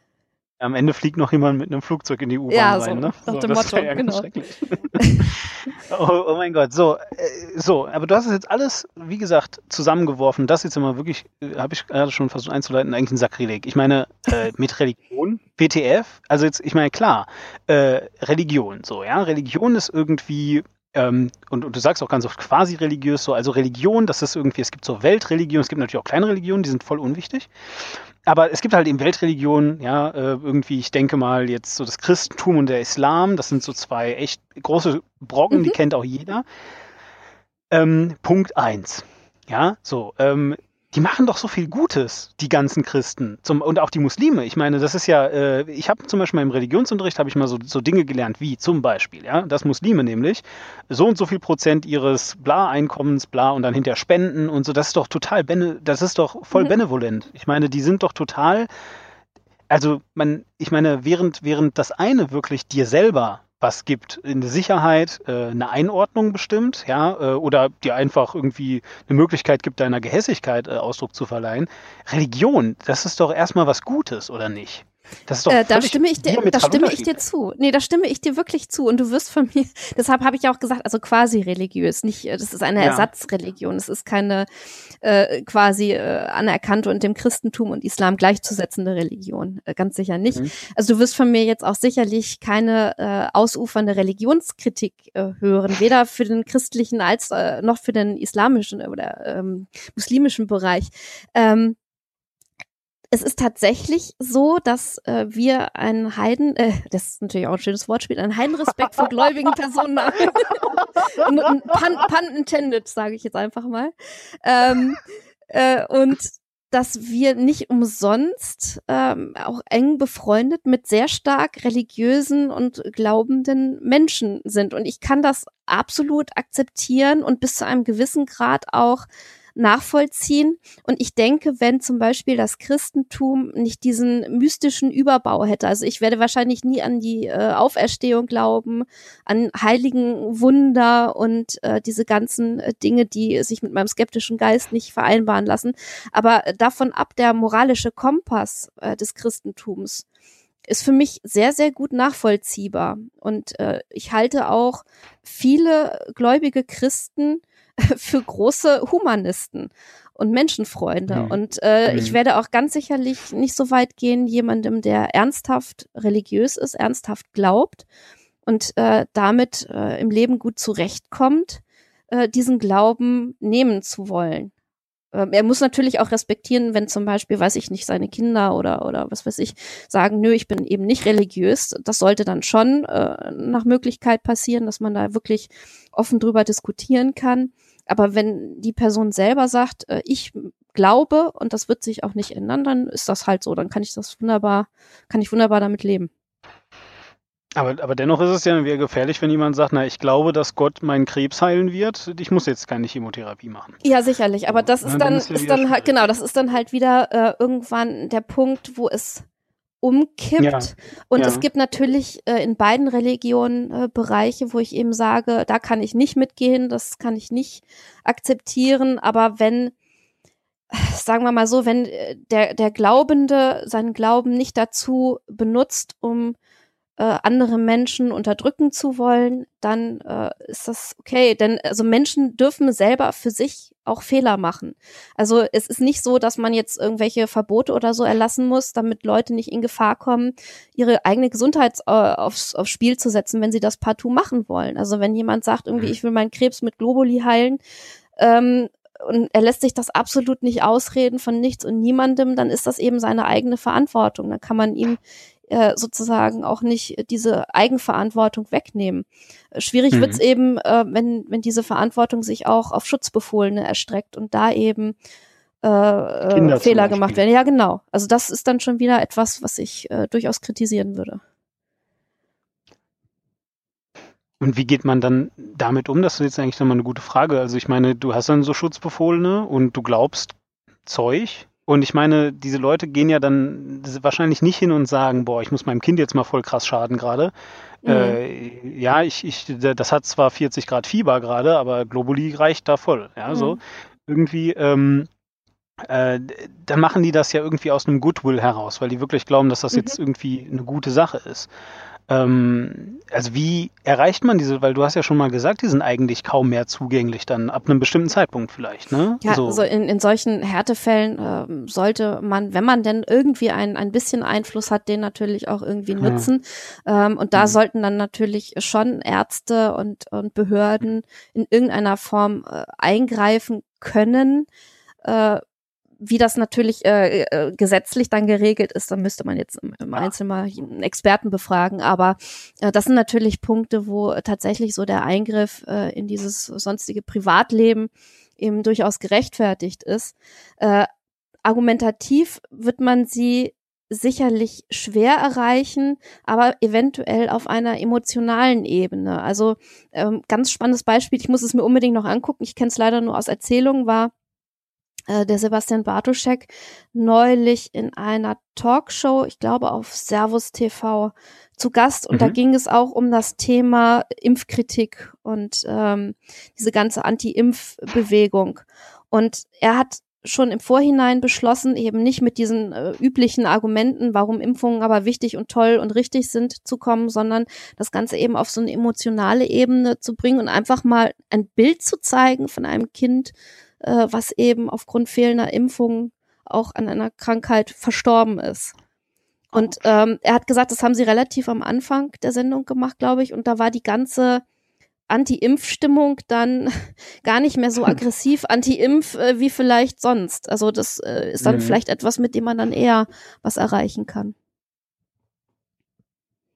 Am Ende fliegt noch jemand mit einem Flugzeug in die U-Bahn ja, rein, so, ne? Nach so, dem Motto, ja genau. oh, oh, mein Gott, so, äh, so, aber du hast es jetzt alles, wie gesagt, zusammengeworfen. Das jetzt immer wirklich, äh, habe ich gerade schon versucht einzuleiten, eigentlich ein Sakrileg. Ich meine, äh, mit Religion, WTF, also jetzt, ich meine, klar, äh, Religion, so, ja, Religion ist irgendwie ähm, und, und, du sagst auch ganz oft quasi religiös so, also Religion, das ist irgendwie, es gibt so Weltreligionen, es gibt natürlich auch kleine Religionen, die sind voll unwichtig. Aber es gibt halt eben Weltreligionen, ja, äh, irgendwie, ich denke mal jetzt so das Christentum und der Islam, das sind so zwei echt große Brocken, mhm. die kennt auch jeder. Ähm, Punkt eins. Ja, so, ähm, die machen doch so viel Gutes, die ganzen Christen zum, und auch die Muslime. Ich meine, das ist ja, äh, ich habe zum Beispiel im Religionsunterricht habe ich mal so, so Dinge gelernt, wie zum Beispiel, ja, dass Muslime nämlich so und so viel Prozent ihres Bla-Einkommens, bla und dann hinter Spenden und so, das ist doch total, bene, das ist doch voll mhm. benevolent. Ich meine, die sind doch total, also man, ich meine, während, während das eine wirklich dir selber was gibt in Sicherheit äh, eine Einordnung bestimmt, ja, äh, oder dir einfach irgendwie eine Möglichkeit gibt, deiner Gehässigkeit äh, Ausdruck zu verleihen. Religion, das ist doch erstmal was Gutes, oder nicht? Das ist doch äh, da stimme ich dir, da stimme ich dir zu. Nee, da stimme ich dir wirklich zu. Und du wirst von mir, deshalb habe ich auch gesagt, also quasi religiös, nicht, äh, das ist eine ja. Ersatzreligion. Es ist keine äh, quasi äh, anerkannte und dem Christentum und Islam gleichzusetzende Religion. Äh, ganz sicher nicht. Mhm. Also du wirst von mir jetzt auch sicherlich keine äh, ausufernde Religionskritik äh, hören, weder für den christlichen als äh, noch für den islamischen oder ähm, muslimischen Bereich. Ähm, es ist tatsächlich so, dass äh, wir einen Heiden, äh, das ist natürlich auch ein schönes Wortspiel, einen Heidenrespekt vor gläubigen Personen haben. pun, pun intended, sage ich jetzt einfach mal. Ähm, äh, und dass wir nicht umsonst ähm, auch eng befreundet mit sehr stark religiösen und glaubenden Menschen sind. Und ich kann das absolut akzeptieren und bis zu einem gewissen Grad auch nachvollziehen. Und ich denke, wenn zum Beispiel das Christentum nicht diesen mystischen Überbau hätte, also ich werde wahrscheinlich nie an die äh, Auferstehung glauben, an heiligen Wunder und äh, diese ganzen äh, Dinge, die sich mit meinem skeptischen Geist nicht vereinbaren lassen. Aber davon ab, der moralische Kompass äh, des Christentums ist für mich sehr, sehr gut nachvollziehbar. Und äh, ich halte auch viele gläubige Christen für große Humanisten und Menschenfreunde. Mhm. Und äh, mhm. ich werde auch ganz sicherlich nicht so weit gehen, jemandem, der ernsthaft religiös ist, ernsthaft glaubt und äh, damit äh, im Leben gut zurechtkommt, äh, diesen Glauben nehmen zu wollen. ähm, er muss natürlich auch respektieren, wenn zum Beispiel, weiß ich nicht, seine Kinder oder, oder was weiß ich, sagen, nö, ich bin eben nicht religiös. Das sollte dann schon äh, nach Möglichkeit passieren, dass man da wirklich offen drüber diskutieren kann. Aber wenn die Person selber sagt, äh, ich glaube und das wird sich auch nicht ändern, dann ist das halt so. Dann kann ich das wunderbar, kann ich wunderbar damit leben. Aber, aber dennoch ist es ja wieder gefährlich, wenn jemand sagt, na, ich glaube, dass Gott meinen Krebs heilen wird. Ich muss jetzt keine Chemotherapie machen. Ja, sicherlich. Aber das ist dann, dann ist, ist dann halt, genau, das ist dann halt wieder äh, irgendwann der Punkt, wo es umkippt. Ja, und ja. es gibt natürlich äh, in beiden Religionen äh, Bereiche, wo ich eben sage, da kann ich nicht mitgehen, das kann ich nicht akzeptieren. Aber wenn, sagen wir mal so, wenn äh, der, der Glaubende seinen Glauben nicht dazu benutzt, um äh, andere Menschen unterdrücken zu wollen, dann äh, ist das okay. Denn also Menschen dürfen selber für sich auch Fehler machen. Also es ist nicht so, dass man jetzt irgendwelche Verbote oder so erlassen muss, damit Leute nicht in Gefahr kommen, ihre eigene Gesundheit äh, aufs, aufs Spiel zu setzen, wenn sie das partout machen wollen. Also wenn jemand sagt, irgendwie, mhm. ich will meinen Krebs mit Globuli heilen, ähm, und er lässt sich das absolut nicht ausreden von nichts und niemandem, dann ist das eben seine eigene Verantwortung. Dann kann man ihm äh, sozusagen auch nicht diese Eigenverantwortung wegnehmen. Schwierig mhm. wird's eben, äh, wenn, wenn diese Verantwortung sich auch auf Schutzbefohlene erstreckt und da eben äh, äh Fehler gemacht werden. Ja, genau. Also das ist dann schon wieder etwas, was ich äh, durchaus kritisieren würde. Und wie geht man dann damit um? Das ist jetzt eigentlich nochmal eine gute Frage. Also ich meine, du hast dann so Schutzbefohlene und du glaubst Zeug und ich meine, diese Leute gehen ja dann wahrscheinlich nicht hin und sagen, boah, ich muss meinem Kind jetzt mal voll krass schaden gerade. Mhm. Äh, ja, ich, ich, das hat zwar 40 Grad Fieber gerade, aber Globuli reicht da voll. Ja, mhm. so irgendwie. Ähm, äh, dann machen die das ja irgendwie aus einem Goodwill heraus, weil die wirklich glauben, dass das mhm. jetzt irgendwie eine gute Sache ist. Ähm, also wie erreicht man diese, weil du hast ja schon mal gesagt, die sind eigentlich kaum mehr zugänglich dann ab einem bestimmten Zeitpunkt vielleicht, ne? Ja, so. also in, in solchen Härtefällen äh, sollte man, wenn man denn irgendwie ein, ein bisschen Einfluss hat, den natürlich auch irgendwie nutzen. Ja. Ähm, und da mhm. sollten dann natürlich schon Ärzte und, und Behörden in irgendeiner Form äh, eingreifen können. Äh, wie das natürlich äh, äh, gesetzlich dann geregelt ist, dann müsste man jetzt im, im Einzelnen mal einen Experten befragen. Aber äh, das sind natürlich Punkte, wo tatsächlich so der Eingriff äh, in dieses sonstige Privatleben eben durchaus gerechtfertigt ist. Äh, argumentativ wird man sie sicherlich schwer erreichen, aber eventuell auf einer emotionalen Ebene. Also ähm, ganz spannendes Beispiel, ich muss es mir unbedingt noch angucken, ich kenne es leider nur aus Erzählungen, war der Sebastian Bartoschek neulich in einer Talkshow, ich glaube auf Servus TV, zu Gast und mhm. da ging es auch um das Thema Impfkritik und ähm, diese ganze Anti-Impf-Bewegung. Und er hat schon im Vorhinein beschlossen, eben nicht mit diesen äh, üblichen Argumenten, warum Impfungen aber wichtig und toll und richtig sind, zu kommen, sondern das Ganze eben auf so eine emotionale Ebene zu bringen und einfach mal ein Bild zu zeigen von einem Kind, äh, was eben aufgrund fehlender Impfung auch an einer Krankheit verstorben ist. Und ähm, er hat gesagt, das haben sie relativ am Anfang der Sendung gemacht, glaube ich, und da war die ganze Anti-Impf-Stimmung dann gar nicht mehr so aggressiv anti-Impf äh, wie vielleicht sonst. Also das äh, ist dann mhm. vielleicht etwas, mit dem man dann eher was erreichen kann.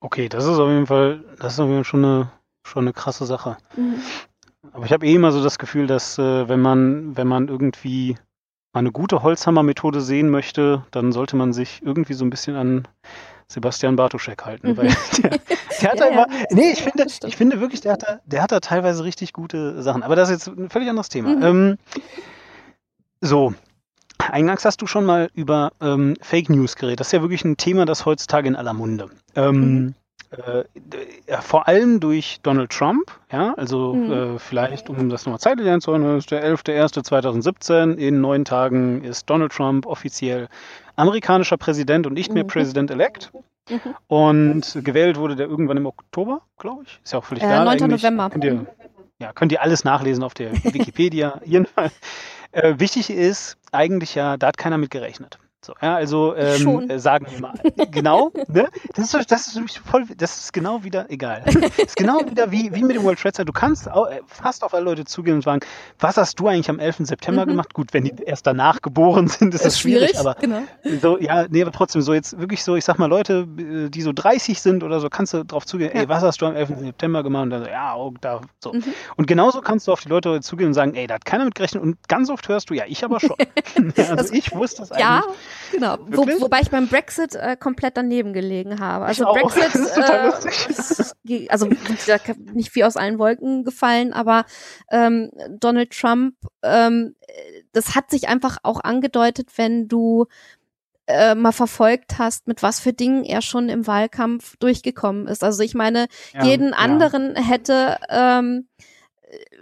Okay, das ist auf jeden Fall, das ist auf jeden Fall schon eine, schon eine krasse Sache. Mhm. Aber ich habe eh immer so das Gefühl, dass äh, wenn man, wenn man irgendwie mal eine gute Holzhammer-Methode sehen möchte, dann sollte man sich irgendwie so ein bisschen an Sebastian Bartoschek halten. Mhm. Weil der, der hat ja, da immer, ja, nee, ich finde, ich finde wirklich, der hat, da, der hat da teilweise richtig gute Sachen. Aber das ist jetzt ein völlig anderes Thema. Mhm. Ähm, so, Eingangs hast du schon mal über ähm, Fake News geredet. Das ist ja wirklich ein Thema, das heutzutage in aller Munde. Ähm, mhm. Äh, vor allem durch Donald Trump, ja, also mhm. äh, vielleicht, um das nochmal zeitlich einzuordnen, ist der 11.01.2017, in neun Tagen ist Donald Trump offiziell amerikanischer Präsident und nicht mehr mhm. President-elect. Mhm. Und gewählt wurde der irgendwann im Oktober, glaube ich. Ist ja auch völlig äh, klar. 9. Eigentlich. November. Könnt ihr, ja, könnt ihr alles nachlesen auf der Wikipedia. Jedenfalls. Äh, wichtig ist eigentlich ja, da hat keiner mit gerechnet. So, ja, also ähm, äh, sagen wir mal. genau, ne? Das ist, das ist voll, das ist genau wieder, egal. Das ist genau wieder wie, wie mit dem World Trade Center. Du kannst auch, äh, fast auf alle Leute zugehen und sagen, was hast du eigentlich am 11. September mhm. gemacht? Gut, wenn die erst danach geboren sind, ist, das schwierig, schwierig, aber genau. so, ja, nee, aber trotzdem, so jetzt wirklich so, ich sag mal, Leute, äh, die so 30 sind oder so, kannst du drauf zugehen, ja. ey, was hast du am 11. September gemacht? Und dann so, ja, oh, da, so. Mhm. Und genauso kannst du auf die Leute zugehen und sagen, ey, da hat keiner mit gerechnet. Und ganz oft hörst du, ja, ich aber schon. also ich wusste das eigentlich. Ja, genau. Wo, wobei ich beim Brexit äh, komplett daneben gelegen habe. Also Brexit, äh, also nicht wie aus allen Wolken gefallen, aber ähm, Donald Trump, ähm, das hat sich einfach auch angedeutet, wenn du äh, mal verfolgt hast, mit was für Dingen er schon im Wahlkampf durchgekommen ist. Also ich meine, ja, jeden ja. anderen hätte ähm,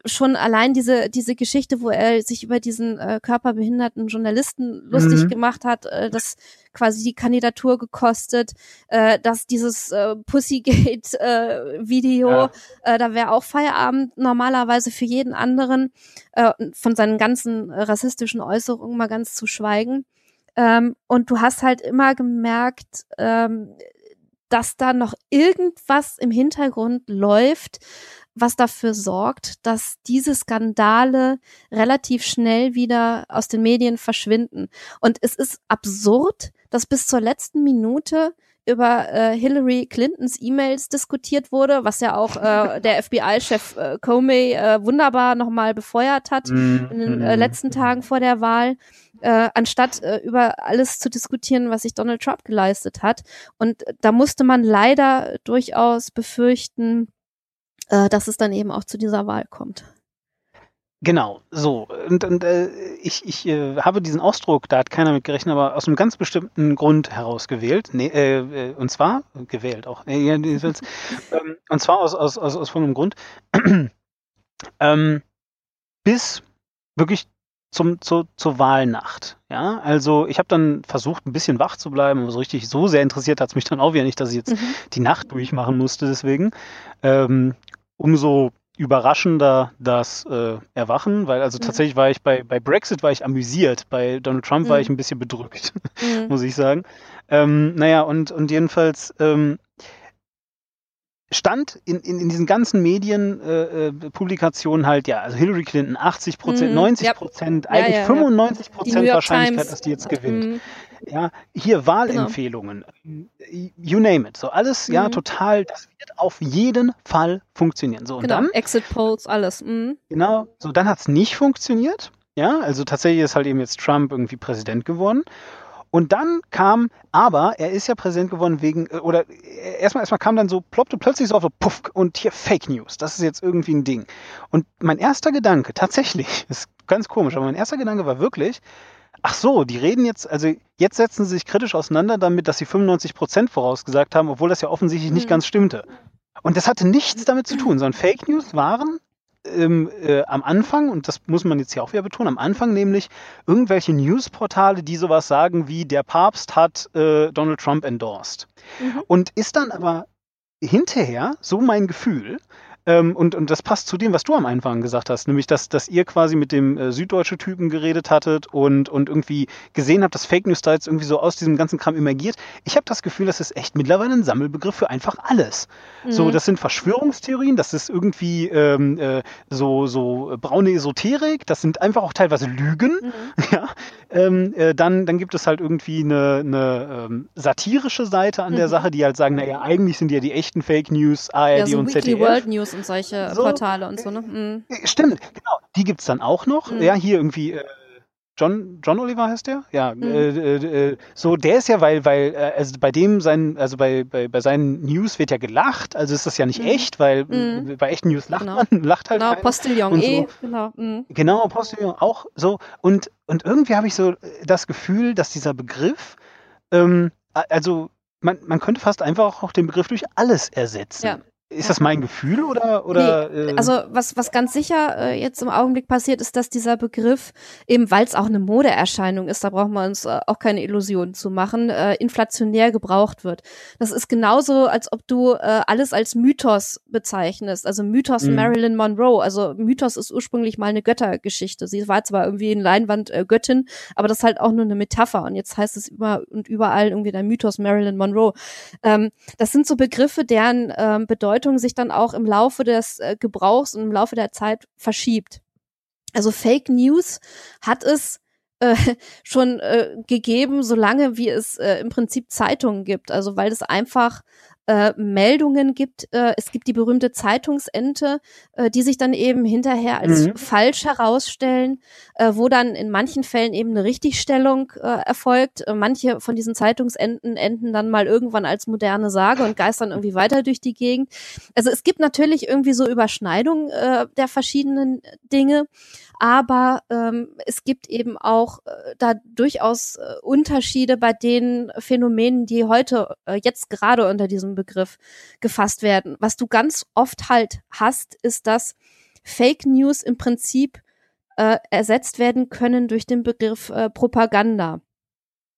schon allein diese, diese Geschichte, wo er sich über diesen äh, körperbehinderten Journalisten lustig mhm. gemacht hat, äh, das quasi die Kandidatur gekostet, äh, dass dieses äh, Pussygate-Video, äh, ja. äh, da wäre auch Feierabend normalerweise für jeden anderen, äh, von seinen ganzen rassistischen Äußerungen mal ganz zu schweigen. Ähm, und du hast halt immer gemerkt, ähm, dass da noch irgendwas im Hintergrund läuft, was dafür sorgt, dass diese Skandale relativ schnell wieder aus den Medien verschwinden. Und es ist absurd, dass bis zur letzten Minute über äh, Hillary Clintons E-Mails diskutiert wurde, was ja auch äh, der FBI-Chef äh, Comey äh, wunderbar nochmal befeuert hat mm, in den äh, letzten Tagen vor der Wahl, äh, anstatt äh, über alles zu diskutieren, was sich Donald Trump geleistet hat. Und da musste man leider durchaus befürchten, äh, dass es dann eben auch zu dieser Wahl kommt. Genau, so. Und, und äh, ich, ich äh, habe diesen Ausdruck, da hat keiner mit gerechnet, aber aus einem ganz bestimmten Grund herausgewählt. Nee, äh, äh und zwar, gewählt auch, äh, ähm, und zwar aus, aus, aus, aus folgendem Grund. ähm, bis wirklich zum, zu, zur Wahlnacht. Ja, also ich habe dann versucht, ein bisschen wach zu bleiben, aber so richtig so sehr interessiert hat es mich dann auch wieder nicht, dass ich jetzt mhm. die Nacht durchmachen musste deswegen. Ähm, umso überraschender das äh, Erwachen, weil also mhm. tatsächlich war ich bei, bei Brexit war ich amüsiert, bei Donald Trump mhm. war ich ein bisschen bedrückt, mhm. muss ich sagen. Ähm, naja, und, und jedenfalls ähm, stand in, in, in diesen ganzen Medienpublikationen äh, äh halt, ja, also Hillary Clinton 80 Prozent, mm, 90 Prozent, ja. eigentlich ja, ja, 95 Prozent Wahrscheinlichkeit, Times. dass die jetzt gewinnt. Ja, hier Wahlempfehlungen, genau. you name it. So alles, mhm. ja, total, das wird auf jeden Fall funktionieren. So, und genau, dann, Exit Polls, alles. Mhm. Genau, so dann hat es nicht funktioniert. Ja, also tatsächlich ist halt eben jetzt Trump irgendwie Präsident geworden. Und dann kam, aber er ist ja Präsident geworden wegen, äh, oder äh, erstmal, erstmal kam dann so, ploppte plötzlich so auf so, puff, und hier Fake News. Das ist jetzt irgendwie ein Ding. Und mein erster Gedanke, tatsächlich, ist ganz komisch, aber mein erster Gedanke war wirklich, Ach so, die reden jetzt, also jetzt setzen sie sich kritisch auseinander damit, dass sie 95 Prozent vorausgesagt haben, obwohl das ja offensichtlich nicht mhm. ganz stimmte. Und das hatte nichts damit zu tun, sondern Fake News waren ähm, äh, am Anfang, und das muss man jetzt hier auch wieder betonen, am Anfang nämlich irgendwelche Newsportale, die sowas sagen wie, der Papst hat äh, Donald Trump endorsed. Mhm. Und ist dann aber hinterher, so mein Gefühl, ähm, und, und das passt zu dem, was du am Anfang gesagt hast, nämlich, dass, dass ihr quasi mit dem äh, süddeutsche Typen geredet hattet und, und irgendwie gesehen habt, dass Fake News da jetzt irgendwie so aus diesem ganzen Kram emergiert. Ich habe das Gefühl, das ist echt mittlerweile ein Sammelbegriff für einfach alles. Mhm. So, das sind Verschwörungstheorien, das ist irgendwie ähm, äh, so, so braune Esoterik, das sind einfach auch teilweise Lügen. Mhm. Ja? Ähm, äh, dann, dann gibt es halt irgendwie eine, eine ähm, satirische Seite an der mhm. Sache, die halt sagen, naja, eigentlich sind ja die echten Fake News ARD ja, so und ZDF. World News und solche so, Portale und so, ne? Mhm. Äh, stimmt, genau. Die gibt's dann auch noch. Mhm. Ja, hier irgendwie. Äh, John, John Oliver heißt der? Ja, mhm. äh, äh, äh so der ist ja, weil, weil, äh, also bei dem sein, also bei, bei, bei seinen News wird ja gelacht, also ist das ja nicht mhm. echt, weil mhm. bei echten News lacht genau. man, lacht halt. Genau, Postillon eh, so. genau. Mhm. Genau, Postillon auch so. Und, und irgendwie habe ich so das Gefühl, dass dieser Begriff, ähm, also man, man könnte fast einfach auch den Begriff durch alles ersetzen. Ja ist das mein Gefühl oder? oder nee, äh? also was, was ganz sicher äh, jetzt im Augenblick passiert, ist, dass dieser Begriff, eben weil es auch eine Modeerscheinung ist, da brauchen wir uns äh, auch keine Illusionen zu machen, äh, inflationär gebraucht wird. Das ist genauso, als ob du äh, alles als Mythos bezeichnest. Also Mythos mhm. Marilyn Monroe. Also Mythos ist ursprünglich mal eine Göttergeschichte. Sie war zwar irgendwie in Leinwand äh, Göttin, aber das ist halt auch nur eine Metapher. Und jetzt heißt es immer und überall irgendwie der Mythos Marilyn Monroe. Ähm, das sind so Begriffe, deren ähm, Bedeutung sich dann auch im Laufe des äh, Gebrauchs und im Laufe der Zeit verschiebt. Also Fake News hat es äh, schon äh, gegeben, solange wie es äh, im Prinzip Zeitungen gibt. Also weil es einfach äh, Meldungen gibt. Äh, es gibt die berühmte Zeitungsente, äh, die sich dann eben hinterher als mhm. falsch herausstellen, äh, wo dann in manchen Fällen eben eine Richtigstellung äh, erfolgt. Äh, manche von diesen Zeitungsenten enden dann mal irgendwann als moderne Sage und geistern irgendwie weiter durch die Gegend. Also es gibt natürlich irgendwie so Überschneidungen äh, der verschiedenen Dinge aber ähm, es gibt eben auch äh, da durchaus äh, Unterschiede bei den Phänomenen, die heute äh, jetzt gerade unter diesem Begriff gefasst werden. Was du ganz oft halt hast, ist, dass Fake News im Prinzip äh, ersetzt werden können durch den Begriff äh, Propaganda.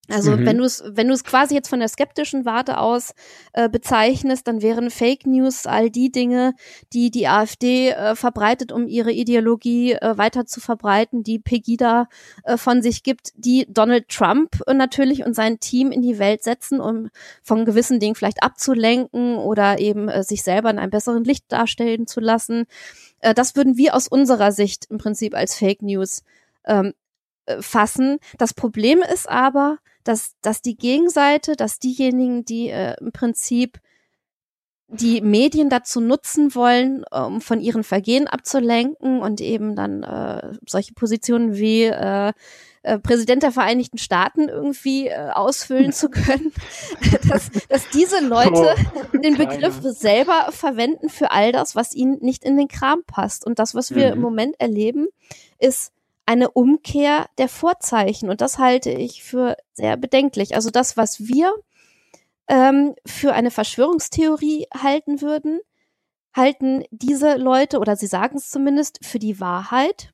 Also mhm. wenn du es wenn du es quasi jetzt von der skeptischen Warte aus äh, bezeichnest, dann wären Fake News all die Dinge, die die AfD äh, verbreitet, um ihre Ideologie äh, weiter zu verbreiten, die Pegida äh, von sich gibt, die Donald Trump äh, natürlich und sein Team in die Welt setzen, um von gewissen Dingen vielleicht abzulenken oder eben äh, sich selber in einem besseren Licht darstellen zu lassen. Äh, das würden wir aus unserer Sicht im Prinzip als Fake News ähm, äh, fassen. Das Problem ist aber, dass, dass die Gegenseite, dass diejenigen, die äh, im Prinzip die Medien dazu nutzen wollen, um von ihren Vergehen abzulenken und eben dann äh, solche Positionen wie äh, äh, Präsident der Vereinigten Staaten irgendwie äh, ausfüllen zu können, dass, dass diese Leute oh, den Begriff selber verwenden für all das, was ihnen nicht in den Kram passt. Und das, was wir mhm. im Moment erleben, ist eine Umkehr der Vorzeichen. Und das halte ich für sehr bedenklich. Also das, was wir ähm, für eine Verschwörungstheorie halten würden, halten diese Leute, oder sie sagen es zumindest, für die Wahrheit.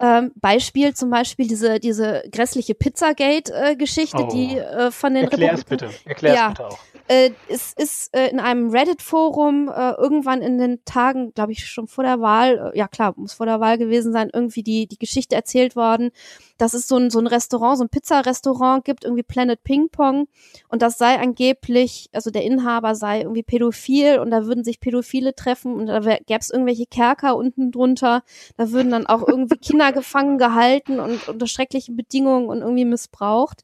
Ähm, Beispiel zum Beispiel diese, diese grässliche Pizzagate-Geschichte, äh, oh. die äh, von den Erklär's bitte. Erklär's ja, bitte auch. Äh, es ist äh, in einem Reddit-Forum äh, irgendwann in den Tagen, glaube ich, schon vor der Wahl, ja klar, muss vor der Wahl gewesen sein, irgendwie die, die Geschichte erzählt worden, dass es so ein, so ein Restaurant, so ein Pizzarestaurant gibt, irgendwie Planet Ping Pong und das sei angeblich, also der Inhaber sei irgendwie pädophil und da würden sich Pädophile treffen und da gäbe es irgendwelche Kerker unten drunter, da würden dann auch irgendwie Kinder gefangen gehalten und unter schrecklichen Bedingungen und irgendwie missbraucht.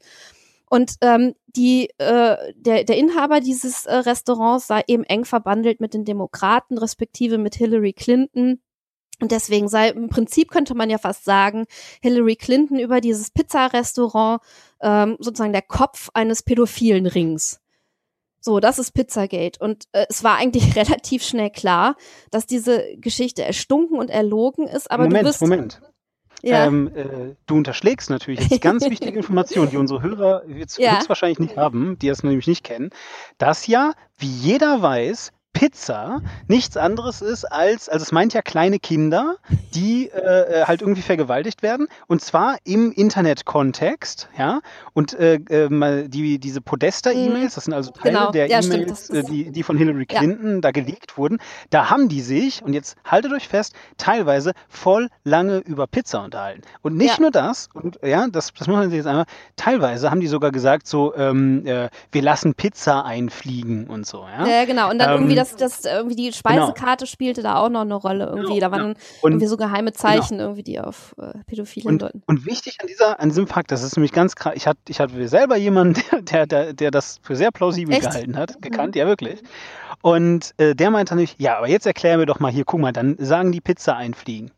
Und ähm, die, äh, der, der Inhaber dieses äh, Restaurants sei eben eng verbandelt mit den Demokraten, respektive mit Hillary Clinton. Und deswegen sei im Prinzip könnte man ja fast sagen, Hillary Clinton über dieses Pizzarestaurant ähm, sozusagen der Kopf eines pädophilen Rings. So, das ist Pizzagate. Und äh, es war eigentlich relativ schnell klar, dass diese Geschichte erstunken und erlogen ist. Aber Moment, du wirst, Moment. Ja. Ähm, äh, du unterschlägst natürlich jetzt ganz wichtige Informationen, die unsere Hörer jetzt ja. höchstwahrscheinlich nicht haben, die das nämlich nicht kennen, dass ja, wie jeder weiß, Pizza nichts anderes ist als, also es meint ja kleine Kinder, die äh, äh, halt irgendwie vergewaltigt werden und zwar im Internet-Kontext, ja. Und äh, äh, die, diese Podesta-E-Mails, mhm. das sind also Teile genau. der ja, E-Mails, äh, die, die von Hillary Clinton ja. da geleakt wurden, da haben die sich, und jetzt haltet euch fest, teilweise voll lange über Pizza unterhalten. Und nicht ja. nur das, und ja, das, das muss man sich jetzt einmal, teilweise haben die sogar gesagt, so, ähm, äh, wir lassen Pizza einfliegen und so, ja. Ja, genau. Und dann ähm, irgendwie das, das irgendwie die genau. Speisekarte genau. spielte da auch noch eine Rolle irgendwie. Genau, da waren ja. irgendwie so geheime genau. Zeichen genau. irgendwie, die auf äh, Pädophile und, deuten. Und wichtig an dieser, an diesem Fakt, das ist nämlich ganz krass, ich hatte, ich hatte selber jemanden, der, der, der das für sehr plausibel Echt? gehalten hat, mhm. gekannt, mhm. ja wirklich. Und äh, der meinte natürlich, ja, aber jetzt erklären wir doch mal hier, guck mal, dann sagen die Pizza einfliegen.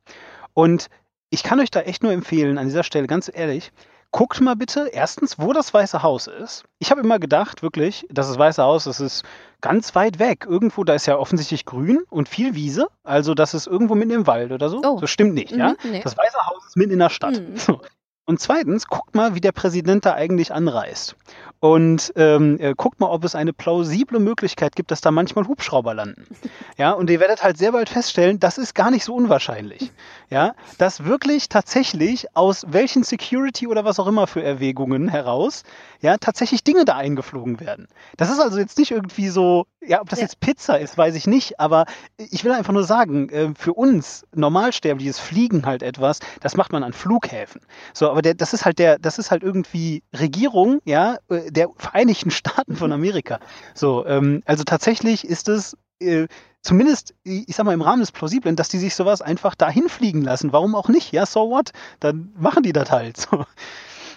Und ich kann euch da echt nur empfehlen, an dieser Stelle, ganz ehrlich, guckt mal bitte erstens, wo das Weiße Haus ist. Ich habe immer gedacht, wirklich, dass das Weiße Haus, das ist ganz weit weg. Irgendwo, da ist ja offensichtlich grün und viel Wiese. Also, das ist irgendwo mitten im Wald oder so. Oh. Das stimmt nicht, mhm, ja? Nee. Das Weiße Haus ist mitten in der Stadt. Mhm. So. Und zweitens, guckt mal, wie der Präsident da eigentlich anreist. Und ähm, äh, guckt mal, ob es eine plausible Möglichkeit gibt, dass da manchmal Hubschrauber landen. Ja, und ihr werdet halt sehr bald feststellen, das ist gar nicht so unwahrscheinlich. Ja, dass wirklich tatsächlich aus welchen Security oder was auch immer für Erwägungen heraus, ja, tatsächlich Dinge da eingeflogen werden. Das ist also jetzt nicht irgendwie so, ja, ob das ja. jetzt Pizza ist, weiß ich nicht, aber ich will einfach nur sagen, äh, für uns Normalsterbliches Fliegen halt etwas, das macht man an Flughäfen. So, aber der, das ist halt der, das ist halt irgendwie Regierung, ja, äh, der Vereinigten Staaten von Amerika. So, ähm, also tatsächlich ist es äh, zumindest, ich sag mal, im Rahmen des Plausiblen, dass die sich sowas einfach dahin fliegen lassen. Warum auch nicht? Ja, so what? Dann machen die das halt. So.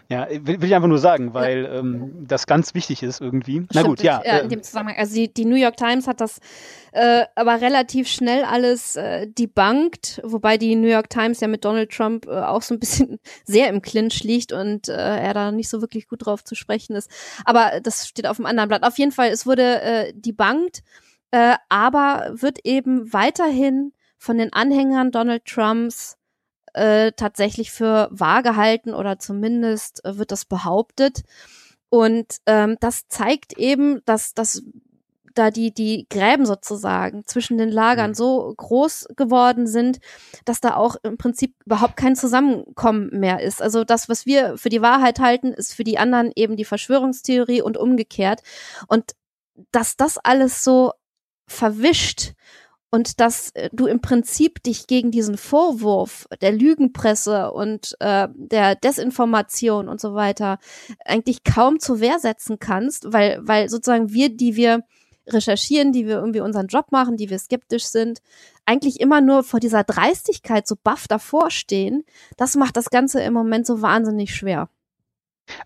Ja, will, will, ich einfach nur sagen, weil ja. ähm, das ganz wichtig ist irgendwie. Na gut, ja. ja in äh, dem Zusammenhang. Also die, die New York Times hat das äh, aber relativ schnell alles äh, debunked, wobei die New York Times ja mit Donald Trump äh, auch so ein bisschen sehr im Clinch liegt und äh, er da nicht so wirklich gut drauf zu sprechen ist. Aber das steht auf dem anderen Blatt. Auf jeden Fall, es wurde äh, debunked, äh, aber wird eben weiterhin von den Anhängern Donald Trumps äh, tatsächlich für wahr gehalten oder zumindest äh, wird das behauptet. Und ähm, das zeigt eben, dass, dass da die, die Gräben sozusagen zwischen den Lagern mhm. so groß geworden sind, dass da auch im Prinzip überhaupt kein Zusammenkommen mehr ist. Also das, was wir für die Wahrheit halten, ist für die anderen eben die Verschwörungstheorie und umgekehrt. Und dass das alles so verwischt und dass äh, du im Prinzip dich gegen diesen Vorwurf der Lügenpresse und äh, der Desinformation und so weiter eigentlich kaum zur Wehr setzen kannst, weil, weil sozusagen wir, die wir recherchieren, die wir irgendwie unseren Job machen, die wir skeptisch sind, eigentlich immer nur vor dieser Dreistigkeit so baff davor stehen, das macht das Ganze im Moment so wahnsinnig schwer.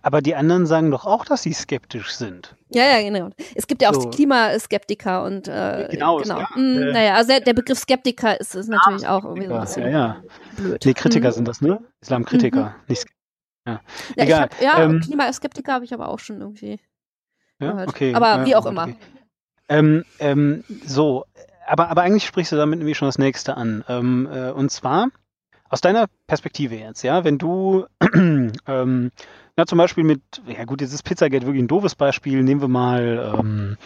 Aber die anderen sagen doch auch, dass sie skeptisch sind. Ja, ja, genau. Es gibt ja auch so. Klimaskeptiker und äh, genau. genau. Ja, mm, äh, naja, also der, Begriff Skeptiker ist, ist natürlich auch irgendwie so ein bisschen ja, ja. blöd. Nee, Kritiker mhm. sind das, ne? Islamkritiker, mhm. nicht ja. ja, Egal. Hab, ja, ähm, Klimaskeptiker habe ich aber auch schon irgendwie ja, gehört. Okay, aber wie auch okay. immer. Ähm, ähm, so, aber, aber eigentlich sprichst du damit nämlich schon das nächste an. Ähm, äh, und zwar aus deiner Perspektive jetzt, ja, wenn du ähm, na, zum Beispiel mit, ja gut, jetzt ist Pizzagate wirklich ein doofes Beispiel. Nehmen wir mal, ähm,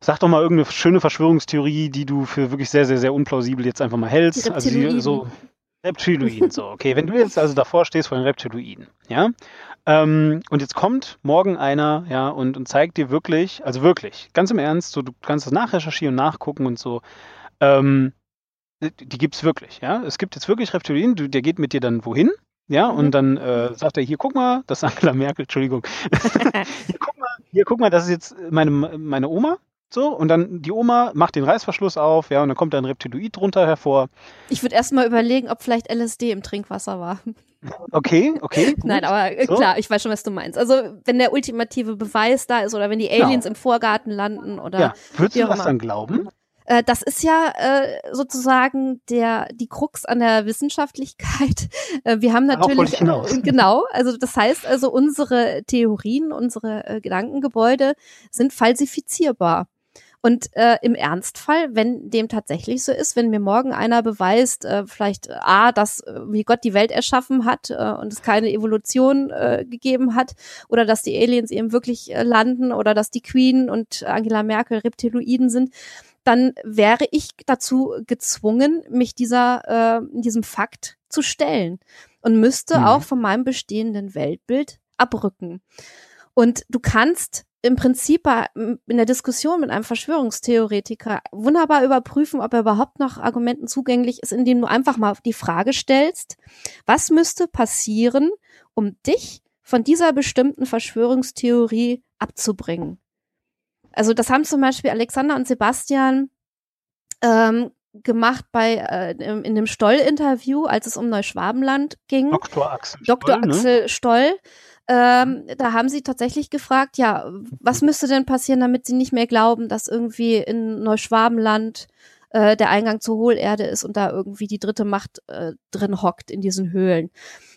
sag doch mal irgendeine schöne Verschwörungstheorie, die du für wirklich sehr, sehr, sehr unplausibel jetzt einfach mal hältst. Also die, so Reptiloiden, so, okay. Wenn du jetzt also davor stehst vor den Reptiloiden, ja, ähm, und jetzt kommt morgen einer, ja, und, und zeigt dir wirklich, also wirklich, ganz im Ernst, so, du kannst das nachrecherchieren und nachgucken und so, ähm, die gibt's wirklich, ja. Es gibt jetzt wirklich Reptiloiden, der geht mit dir dann wohin, ja, mhm. und dann äh, sagt er, hier guck mal, das ist Angela Merkel, Entschuldigung. hier, guck mal, hier guck mal, das ist jetzt meine, meine Oma. So, und dann die Oma macht den Reißverschluss auf, ja, und dann kommt da ein Reptiloid drunter hervor. Ich würde erstmal überlegen, ob vielleicht LSD im Trinkwasser war. Okay, okay. Gut. Nein, aber äh, so. klar, ich weiß schon, was du meinst. Also, wenn der ultimative Beweis da ist oder wenn die Aliens genau. im Vorgarten landen oder. Ja, würdest du das dann glauben? Äh, das ist ja äh, sozusagen der die Krux an der Wissenschaftlichkeit. Äh, wir haben natürlich genau, also das heißt also unsere Theorien, unsere äh, Gedankengebäude sind falsifizierbar. Und äh, im Ernstfall, wenn dem tatsächlich so ist, wenn mir morgen einer beweist, äh, vielleicht äh, A, dass äh, wie Gott die Welt erschaffen hat äh, und es keine Evolution äh, gegeben hat, oder dass die Aliens eben wirklich äh, landen oder dass die Queen und Angela Merkel Reptiloiden sind, dann wäre ich dazu gezwungen, mich dieser, äh, diesem Fakt zu stellen und müsste mhm. auch von meinem bestehenden Weltbild abrücken. Und du kannst im Prinzip in der Diskussion mit einem Verschwörungstheoretiker wunderbar überprüfen, ob er überhaupt noch Argumenten zugänglich ist, indem du einfach mal die Frage stellst, was müsste passieren, um dich von dieser bestimmten Verschwörungstheorie abzubringen? Also das haben zum Beispiel Alexander und Sebastian ähm, gemacht bei äh, in dem Stoll-Interview, als es um Neuschwabenland ging. Dr. Axel Dr. Stoll, Axel ne? Stoll. Ähm, da haben sie tatsächlich gefragt, ja, was müsste denn passieren, damit sie nicht mehr glauben, dass irgendwie in Neuschwabenland äh, der Eingang zur Hohlerde ist und da irgendwie die dritte Macht äh, drin hockt in diesen Höhlen.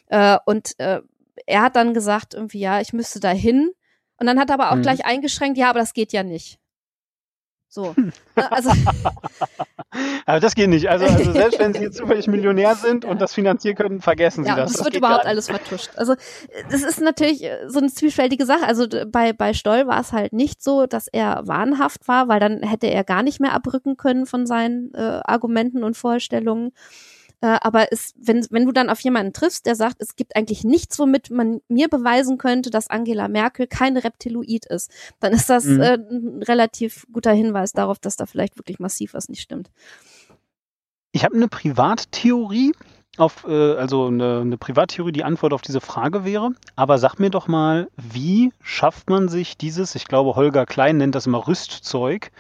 Äh, und äh, er hat dann gesagt, irgendwie, ja, ich müsste da hin und dann hat er aber auch mhm. gleich eingeschränkt, ja, aber das geht ja nicht. So. Ne, also, Aber das geht nicht. Also, also selbst wenn Sie jetzt zufällig Millionär sind und das finanzieren können, vergessen Sie ja, das. Das, das wird überhaupt alles vertuscht. Also das ist natürlich äh, so eine zwiespältige Sache. Also bei, bei Stoll war es halt nicht so, dass er wahnhaft war, weil dann hätte er gar nicht mehr abrücken können von seinen äh, Argumenten und Vorstellungen. Äh, aber es, wenn, wenn du dann auf jemanden triffst, der sagt, es gibt eigentlich nichts, womit man mir beweisen könnte, dass Angela Merkel kein Reptiloid ist, dann ist das mhm. äh, ein relativ guter Hinweis darauf, dass da vielleicht wirklich massiv was nicht stimmt. Ich habe eine Privattheorie, auf, äh, also eine, eine Privattheorie, die Antwort auf diese Frage wäre. Aber sag mir doch mal, wie schafft man sich dieses, ich glaube, Holger Klein nennt das immer Rüstzeug,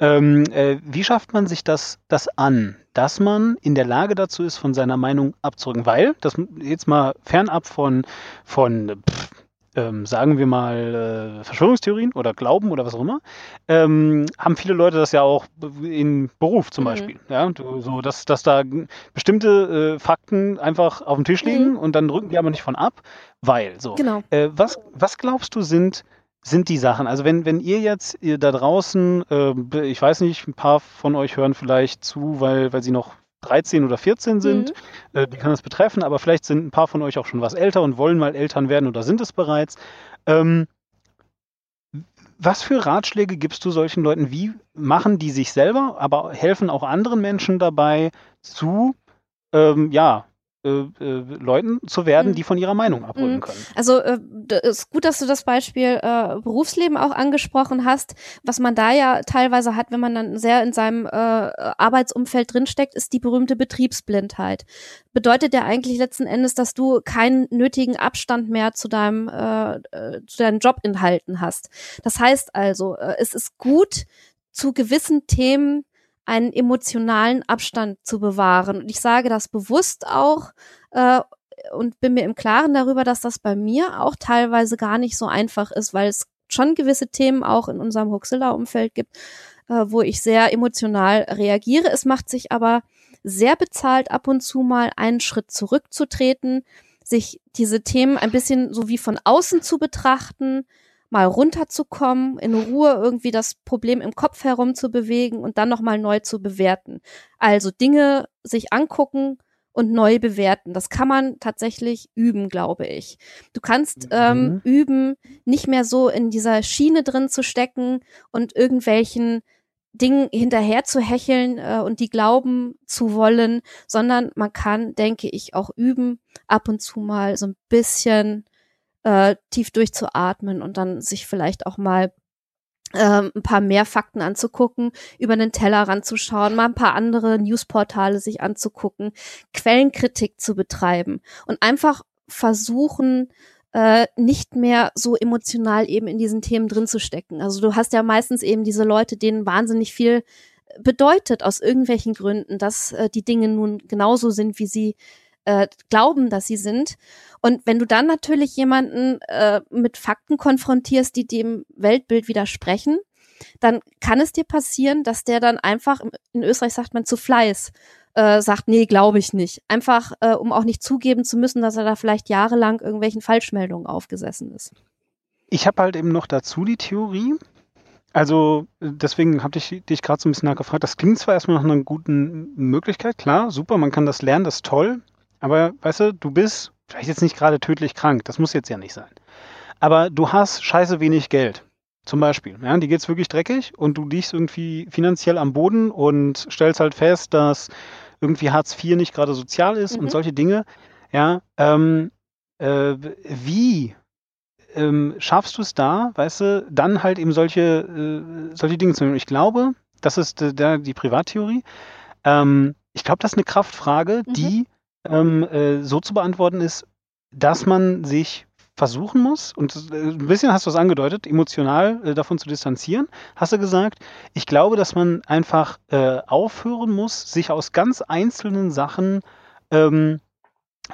ähm, äh, wie schafft man sich das, das an, dass man in der Lage dazu ist, von seiner Meinung abzurücken? Weil, das jetzt mal fernab von, von pff, ähm, sagen wir mal, äh, Verschwörungstheorien oder Glauben oder was auch immer, ähm, haben viele Leute das ja auch in Beruf zum mhm. Beispiel. Ja, so, dass, dass da bestimmte äh, Fakten einfach auf dem Tisch liegen mhm. und dann drücken die aber nicht von ab, weil so. Genau. Äh, was, was glaubst du sind sind die Sachen. Also wenn, wenn ihr jetzt ihr da draußen, äh, ich weiß nicht, ein paar von euch hören vielleicht zu, weil, weil sie noch 13 oder 14 sind, mhm. äh, die kann das betreffen, aber vielleicht sind ein paar von euch auch schon was älter und wollen mal Eltern werden oder sind es bereits. Ähm, was für Ratschläge gibst du solchen Leuten? Wie machen die sich selber, aber helfen auch anderen Menschen dabei zu, ähm, ja, äh, äh, Leuten zu werden, mhm. die von ihrer Meinung abrücken mhm. können. Also äh, ist gut, dass du das Beispiel äh, Berufsleben auch angesprochen hast. Was man da ja teilweise hat, wenn man dann sehr in seinem äh, Arbeitsumfeld drinsteckt, ist die berühmte Betriebsblindheit. Bedeutet ja eigentlich letzten Endes, dass du keinen nötigen Abstand mehr zu deinem äh, äh zu deinen Jobinhalten hast. Das heißt also, äh, es ist gut, zu gewissen Themen einen emotionalen Abstand zu bewahren. Und ich sage das bewusst auch äh, und bin mir im Klaren darüber, dass das bei mir auch teilweise gar nicht so einfach ist, weil es schon gewisse Themen auch in unserem Huxilla-Umfeld gibt, äh, wo ich sehr emotional reagiere. Es macht sich aber sehr bezahlt, ab und zu mal einen Schritt zurückzutreten, sich diese Themen ein bisschen so wie von außen zu betrachten, mal runterzukommen, in Ruhe irgendwie das Problem im Kopf herum zu bewegen und dann nochmal neu zu bewerten. Also Dinge sich angucken und neu bewerten. Das kann man tatsächlich üben, glaube ich. Du kannst ähm, mhm. üben, nicht mehr so in dieser Schiene drin zu stecken und irgendwelchen Dingen hinterher zu hecheln äh, und die glauben zu wollen, sondern man kann, denke ich, auch üben, ab und zu mal so ein bisschen äh, tief durchzuatmen und dann sich vielleicht auch mal ähm, ein paar mehr Fakten anzugucken, über den Teller ranzuschauen, mal ein paar andere Newsportale sich anzugucken, Quellenkritik zu betreiben und einfach versuchen, äh, nicht mehr so emotional eben in diesen Themen drin zu stecken. Also du hast ja meistens eben diese Leute, denen wahnsinnig viel bedeutet aus irgendwelchen Gründen, dass äh, die Dinge nun genauso sind, wie sie äh, glauben, dass sie sind. Und wenn du dann natürlich jemanden äh, mit Fakten konfrontierst, die dem Weltbild widersprechen, dann kann es dir passieren, dass der dann einfach, in Österreich sagt man zu Fleiß, äh, sagt, nee, glaube ich nicht. Einfach, äh, um auch nicht zugeben zu müssen, dass er da vielleicht jahrelang irgendwelchen Falschmeldungen aufgesessen ist. Ich habe halt eben noch dazu die Theorie, also deswegen habe ich dich gerade so ein bisschen nachgefragt. Das klingt zwar erstmal nach einer guten Möglichkeit, klar, super, man kann das lernen, das ist toll. Aber weißt du, du bist vielleicht jetzt nicht gerade tödlich krank, das muss jetzt ja nicht sein. Aber du hast scheiße wenig Geld. Zum Beispiel. Ja, die geht's wirklich dreckig und du liegst irgendwie finanziell am Boden und stellst halt fest, dass irgendwie Hartz IV nicht gerade sozial ist mhm. und solche Dinge. Ja, ähm, äh, wie ähm, schaffst du es da, weißt du, dann halt eben solche, äh, solche Dinge zu nehmen? Ich glaube, das ist äh, die Privattheorie. Ähm, ich glaube, das ist eine Kraftfrage, mhm. die ähm, äh, so zu beantworten ist, dass man sich versuchen muss, und äh, ein bisschen hast du es angedeutet, emotional äh, davon zu distanzieren, hast du gesagt, ich glaube, dass man einfach äh, aufhören muss, sich aus ganz einzelnen Sachen, ähm,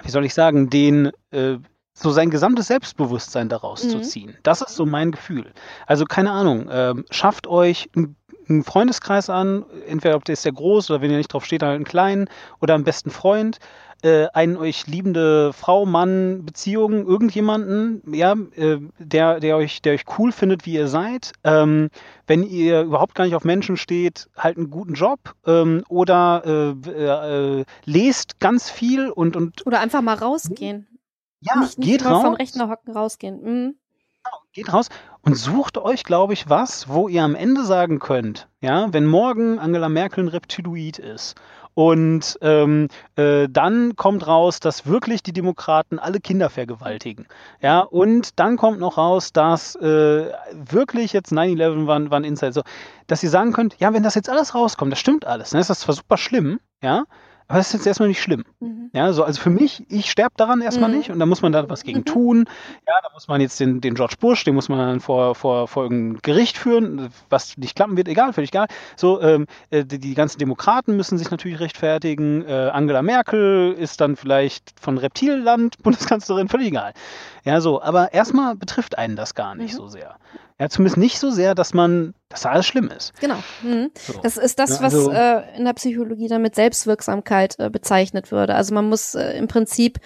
wie soll ich sagen, den äh, so sein gesamtes Selbstbewusstsein daraus mhm. zu ziehen. Das ist so mein Gefühl. Also keine Ahnung, ähm, schafft euch ein einen Freundeskreis an, entweder ob der ist der groß oder wenn ihr nicht drauf steht, halt einen kleinen oder einen besten Freund äh, einen euch liebende Frau, Mann, Beziehung, irgendjemanden, ja, äh, der, der euch, der euch cool findet, wie ihr seid. Ähm, wenn ihr überhaupt gar nicht auf Menschen steht, halt einen guten Job ähm, oder äh, äh, lest ganz viel und, und oder einfach mal rausgehen. Ja, nicht, nicht geht raus. vom Rechner hocken rausgehen. Mhm. Genau, geht raus und sucht euch, glaube ich, was, wo ihr am Ende sagen könnt, ja, wenn morgen Angela Merkel ein Reptiloid ist und ähm, äh, dann kommt raus, dass wirklich die Demokraten alle Kinder vergewaltigen. Ja, und dann kommt noch raus, dass äh, wirklich jetzt 9-11 waren, waren Insider. So, dass ihr sagen könnt, ja, wenn das jetzt alles rauskommt, das stimmt alles, dann ist das zwar super schlimm, ja, aber das ist jetzt erstmal nicht schlimm. Mhm. Ja, so, also für mich, ich sterbe daran erstmal mhm. nicht und da muss man da was gegen mhm. tun. Ja, da muss man jetzt den, den George Bush, den muss man dann vor, vor, vor irgendein Gericht führen, was nicht klappen wird, egal, völlig egal. So, ähm, äh, die, die, ganzen Demokraten müssen sich natürlich rechtfertigen. Äh, Angela Merkel ist dann vielleicht von Reptilland Bundeskanzlerin, völlig egal. Ja, so, aber erstmal betrifft einen das gar nicht mhm. so sehr. Ja, zumindest nicht so sehr, dass man, dass da alles schlimm ist. Genau. Mhm. So. Das ist das, was also, äh, in der Psychologie dann mit Selbstwirksamkeit äh, bezeichnet würde. Also man muss äh, im Prinzip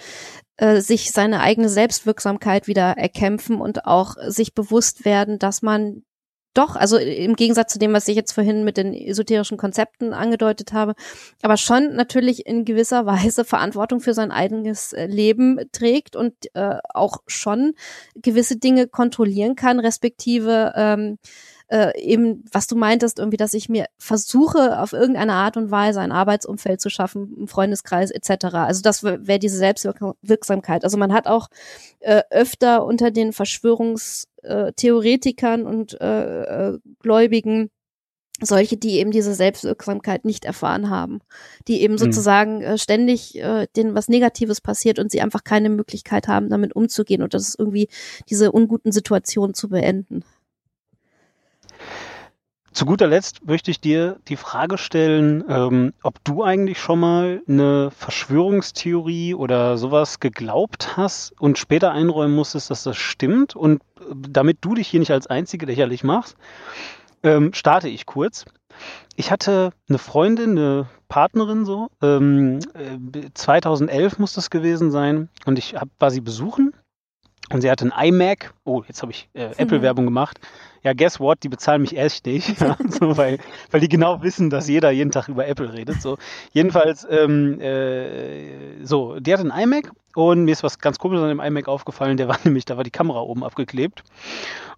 äh, sich seine eigene Selbstwirksamkeit wieder erkämpfen und auch sich bewusst werden, dass man doch, also im Gegensatz zu dem, was ich jetzt vorhin mit den esoterischen Konzepten angedeutet habe, aber schon natürlich in gewisser Weise Verantwortung für sein eigenes äh, Leben trägt und äh, auch schon gewisse Dinge kontrollieren kann, respektive ähm, äh, eben, was du meintest, irgendwie, dass ich mir versuche, auf irgendeine Art und Weise ein Arbeitsumfeld zu schaffen, einen Freundeskreis etc. Also das wäre diese Selbstwirksamkeit. Also man hat auch äh, öfter unter den Verschwörungstheoretikern und äh, äh, Gläubigen solche, die eben diese Selbstwirksamkeit nicht erfahren haben, die eben mhm. sozusagen äh, ständig äh, denen was Negatives passiert und sie einfach keine Möglichkeit haben, damit umzugehen und das ist irgendwie diese unguten Situationen zu beenden. Zu guter Letzt möchte ich dir die Frage stellen, ähm, ob du eigentlich schon mal eine Verschwörungstheorie oder sowas geglaubt hast und später einräumen musstest, dass das stimmt. Und äh, damit du dich hier nicht als Einzige lächerlich machst, ähm, starte ich kurz. Ich hatte eine Freundin, eine Partnerin so, ähm, 2011 äh, muss das gewesen sein, und ich hab, war sie besuchen und sie hatte ein iMac. Oh, jetzt habe ich äh, Apple-Werbung gemacht ja, guess what, die bezahlen mich echt nicht, ja, so, weil, weil die genau wissen, dass jeder jeden Tag über Apple redet. So. Jedenfalls, ähm, äh, so, die hat ein iMac und mir ist was ganz komisches an dem iMac aufgefallen, der war nämlich, da war die Kamera oben abgeklebt.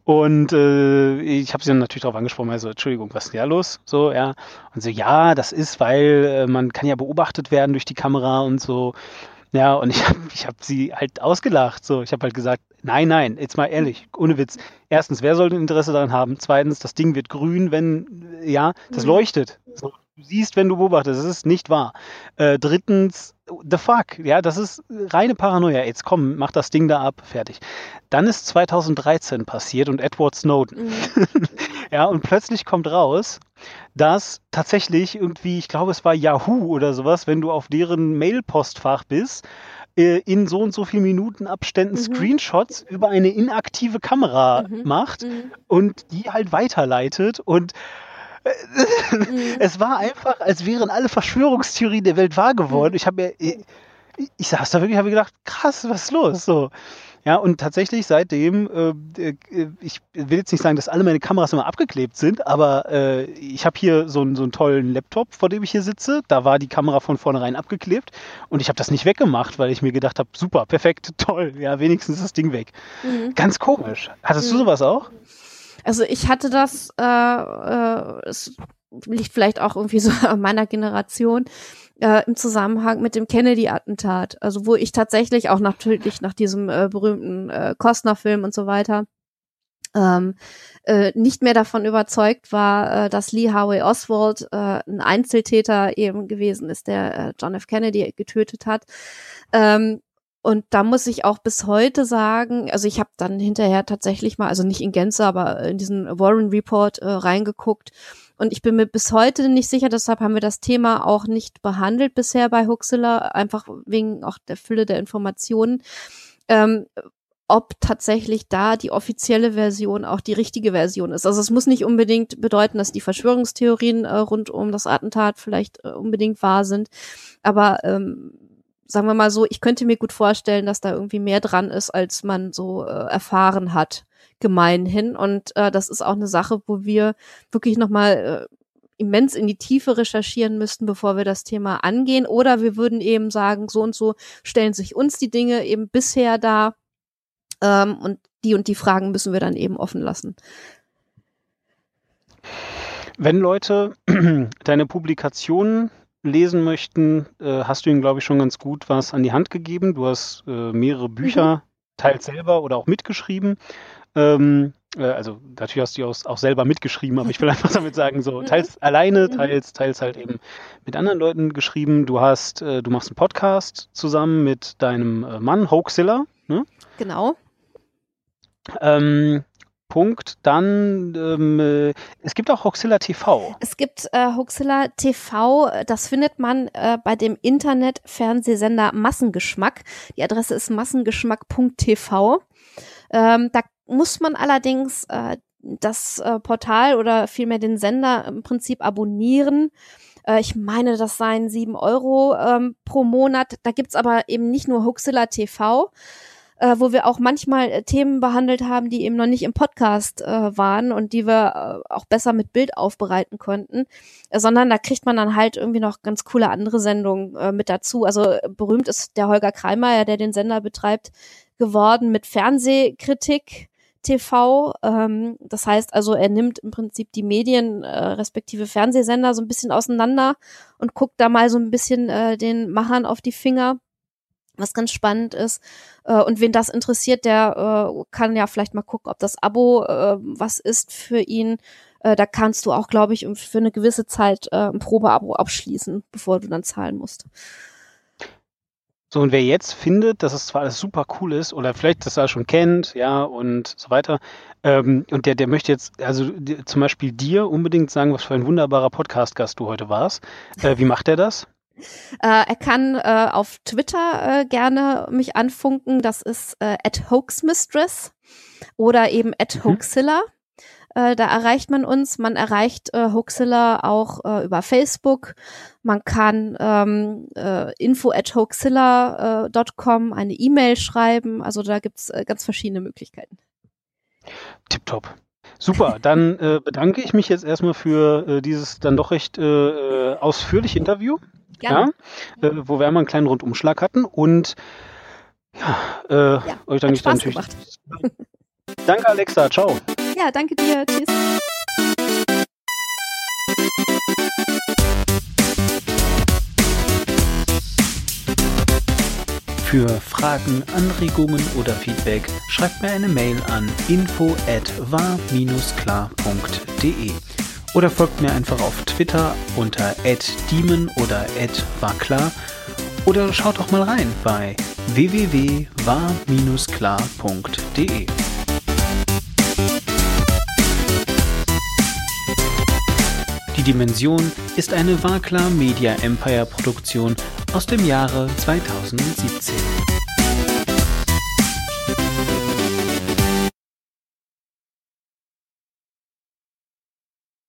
Und äh, ich habe sie dann natürlich darauf angesprochen, also Entschuldigung, was ist denn da los? So, ja. Und so, ja, das ist, weil äh, man kann ja beobachtet werden durch die Kamera und so. Ja, und ich habe ich hab sie halt ausgelacht. So, ich habe halt gesagt, nein, nein, jetzt mal ehrlich, ohne Witz. Erstens, wer sollte ein Interesse daran haben? Zweitens, das Ding wird grün, wenn, ja, das mhm. leuchtet. So, du siehst, wenn du beobachtest, das ist nicht wahr. Äh, drittens, the fuck, ja, das ist reine Paranoia. Jetzt komm, mach das Ding da ab, fertig. Dann ist 2013 passiert und Edward Snowden. Mhm. ja, und plötzlich kommt raus, dass tatsächlich irgendwie, ich glaube, es war Yahoo oder sowas, wenn du auf deren Mail-Postfach bist, äh, in so und so viel Minuten Abständen mhm. Screenshots über eine inaktive Kamera mhm. macht mhm. und die halt weiterleitet und mhm. es war einfach, als wären alle Verschwörungstheorien der Welt wahr geworden. Mhm. Ich habe mir, ich, ich saß da wirklich, habe gedacht, krass, was ist los? So. Ja, und tatsächlich seitdem, äh, äh, ich will jetzt nicht sagen, dass alle meine Kameras immer abgeklebt sind, aber äh, ich habe hier so, einen, so einen tollen Laptop, vor dem ich hier sitze. Da war die Kamera von vornherein abgeklebt und ich habe das nicht weggemacht, weil ich mir gedacht habe, super, perfekt, toll, ja, wenigstens ist das Ding weg. Mhm. Ganz komisch. Hattest mhm. du sowas auch? Also ich hatte das, äh, äh, es liegt vielleicht auch irgendwie so an meiner Generation äh, im Zusammenhang mit dem Kennedy-Attentat. Also wo ich tatsächlich auch natürlich nach diesem äh, berühmten äh, Costner-Film und so weiter ähm, äh, nicht mehr davon überzeugt war, äh, dass Lee Harvey Oswald äh, ein Einzeltäter eben gewesen ist, der äh, John F. Kennedy getötet hat. Ähm, und da muss ich auch bis heute sagen, also ich habe dann hinterher tatsächlich mal, also nicht in Gänze, aber in diesen Warren Report äh, reingeguckt und ich bin mir bis heute nicht sicher, deshalb haben wir das Thema auch nicht behandelt bisher bei Huxilla, einfach wegen auch der Fülle der Informationen. Ähm, ob tatsächlich da die offizielle Version auch die richtige Version ist. Also es muss nicht unbedingt bedeuten, dass die Verschwörungstheorien äh, rund um das Attentat vielleicht äh, unbedingt wahr sind, aber ähm, sagen wir mal so, ich könnte mir gut vorstellen, dass da irgendwie mehr dran ist, als man so äh, erfahren hat, gemeinhin. Und äh, das ist auch eine Sache, wo wir wirklich nochmal äh, immens in die Tiefe recherchieren müssten, bevor wir das Thema angehen. Oder wir würden eben sagen, so und so stellen sich uns die Dinge eben bisher dar. Ähm, und die und die Fragen müssen wir dann eben offen lassen. Wenn Leute deine Publikationen lesen möchten, äh, hast du ihnen, glaube ich, schon ganz gut was an die Hand gegeben. Du hast äh, mehrere Bücher, mhm. teils selber oder auch mitgeschrieben. Ähm, äh, also natürlich hast du die auch, auch, selber mitgeschrieben, aber ich will einfach damit sagen, so teils alleine, mhm. teils, teils halt eben mit anderen Leuten geschrieben. Du hast, äh, du machst einen Podcast zusammen mit deinem äh, Mann, Hoaxilla. Ne? Genau. Ähm, Punkt. Dann, ähm, äh, es gibt auch Hoxilla TV. Es gibt äh, Hoxilla TV, das findet man äh, bei dem Internet-Fernsehsender Massengeschmack. Die Adresse ist massengeschmack.tv. Ähm, da muss man allerdings äh, das äh, Portal oder vielmehr den Sender im Prinzip abonnieren. Äh, ich meine, das seien sieben Euro ähm, pro Monat. Da gibt's aber eben nicht nur Hoxilla TV, äh, wo wir auch manchmal äh, Themen behandelt haben, die eben noch nicht im Podcast äh, waren und die wir äh, auch besser mit Bild aufbereiten konnten, äh, sondern da kriegt man dann halt irgendwie noch ganz coole andere Sendungen äh, mit dazu. Also äh, berühmt ist der Holger Kreimeier, der den Sender betreibt, geworden mit Fernsehkritik. TV. Ähm, das heißt also, er nimmt im Prinzip die Medien äh, respektive Fernsehsender so ein bisschen auseinander und guckt da mal so ein bisschen äh, den Machern auf die Finger was ganz spannend ist. Äh, und wen das interessiert, der äh, kann ja vielleicht mal gucken, ob das Abo äh, was ist für ihn. Da kannst du auch, glaube ich, für eine gewisse Zeit ein Probeabo abschließen, bevor du dann zahlen musst. So, und wer jetzt findet, dass es zwar alles super cool ist oder vielleicht das er schon kennt, ja, und so weiter, ähm, und der, der möchte jetzt, also die, zum Beispiel dir unbedingt sagen, was für ein wunderbarer Podcast-Gast du heute warst. Äh, wie macht er das? Äh, er kann äh, auf Twitter äh, gerne mich anfunken. Das ist äh, at hoaxmistress oder eben at mhm. hoaxilla. Äh, da erreicht man uns. Man erreicht äh, Hoaxilla auch äh, über Facebook. Man kann ähm, äh, info at hoaxilla.com äh, eine E-Mail schreiben. Also da gibt's äh, ganz verschiedene Möglichkeiten. Tipptopp. Super, dann äh, bedanke ich mich jetzt erstmal für äh, dieses dann doch recht äh, äh ausführliche Interview. Gerne. Ja, äh, wo wir einmal einen kleinen Rundumschlag hatten und ja, äh, ja euch danke ich dann natürlich. Gemacht. danke Alexa, ciao. Ja, danke dir, tschüss. Für Fragen, Anregungen oder Feedback schreibt mir eine Mail an info at war-klar.de oder folgt mir einfach auf Twitter unter @demon oder @warklar oder schaut doch mal rein bei www.war-klar.de. Die Dimension ist eine Warklar Media Empire Produktion aus dem Jahre 2017.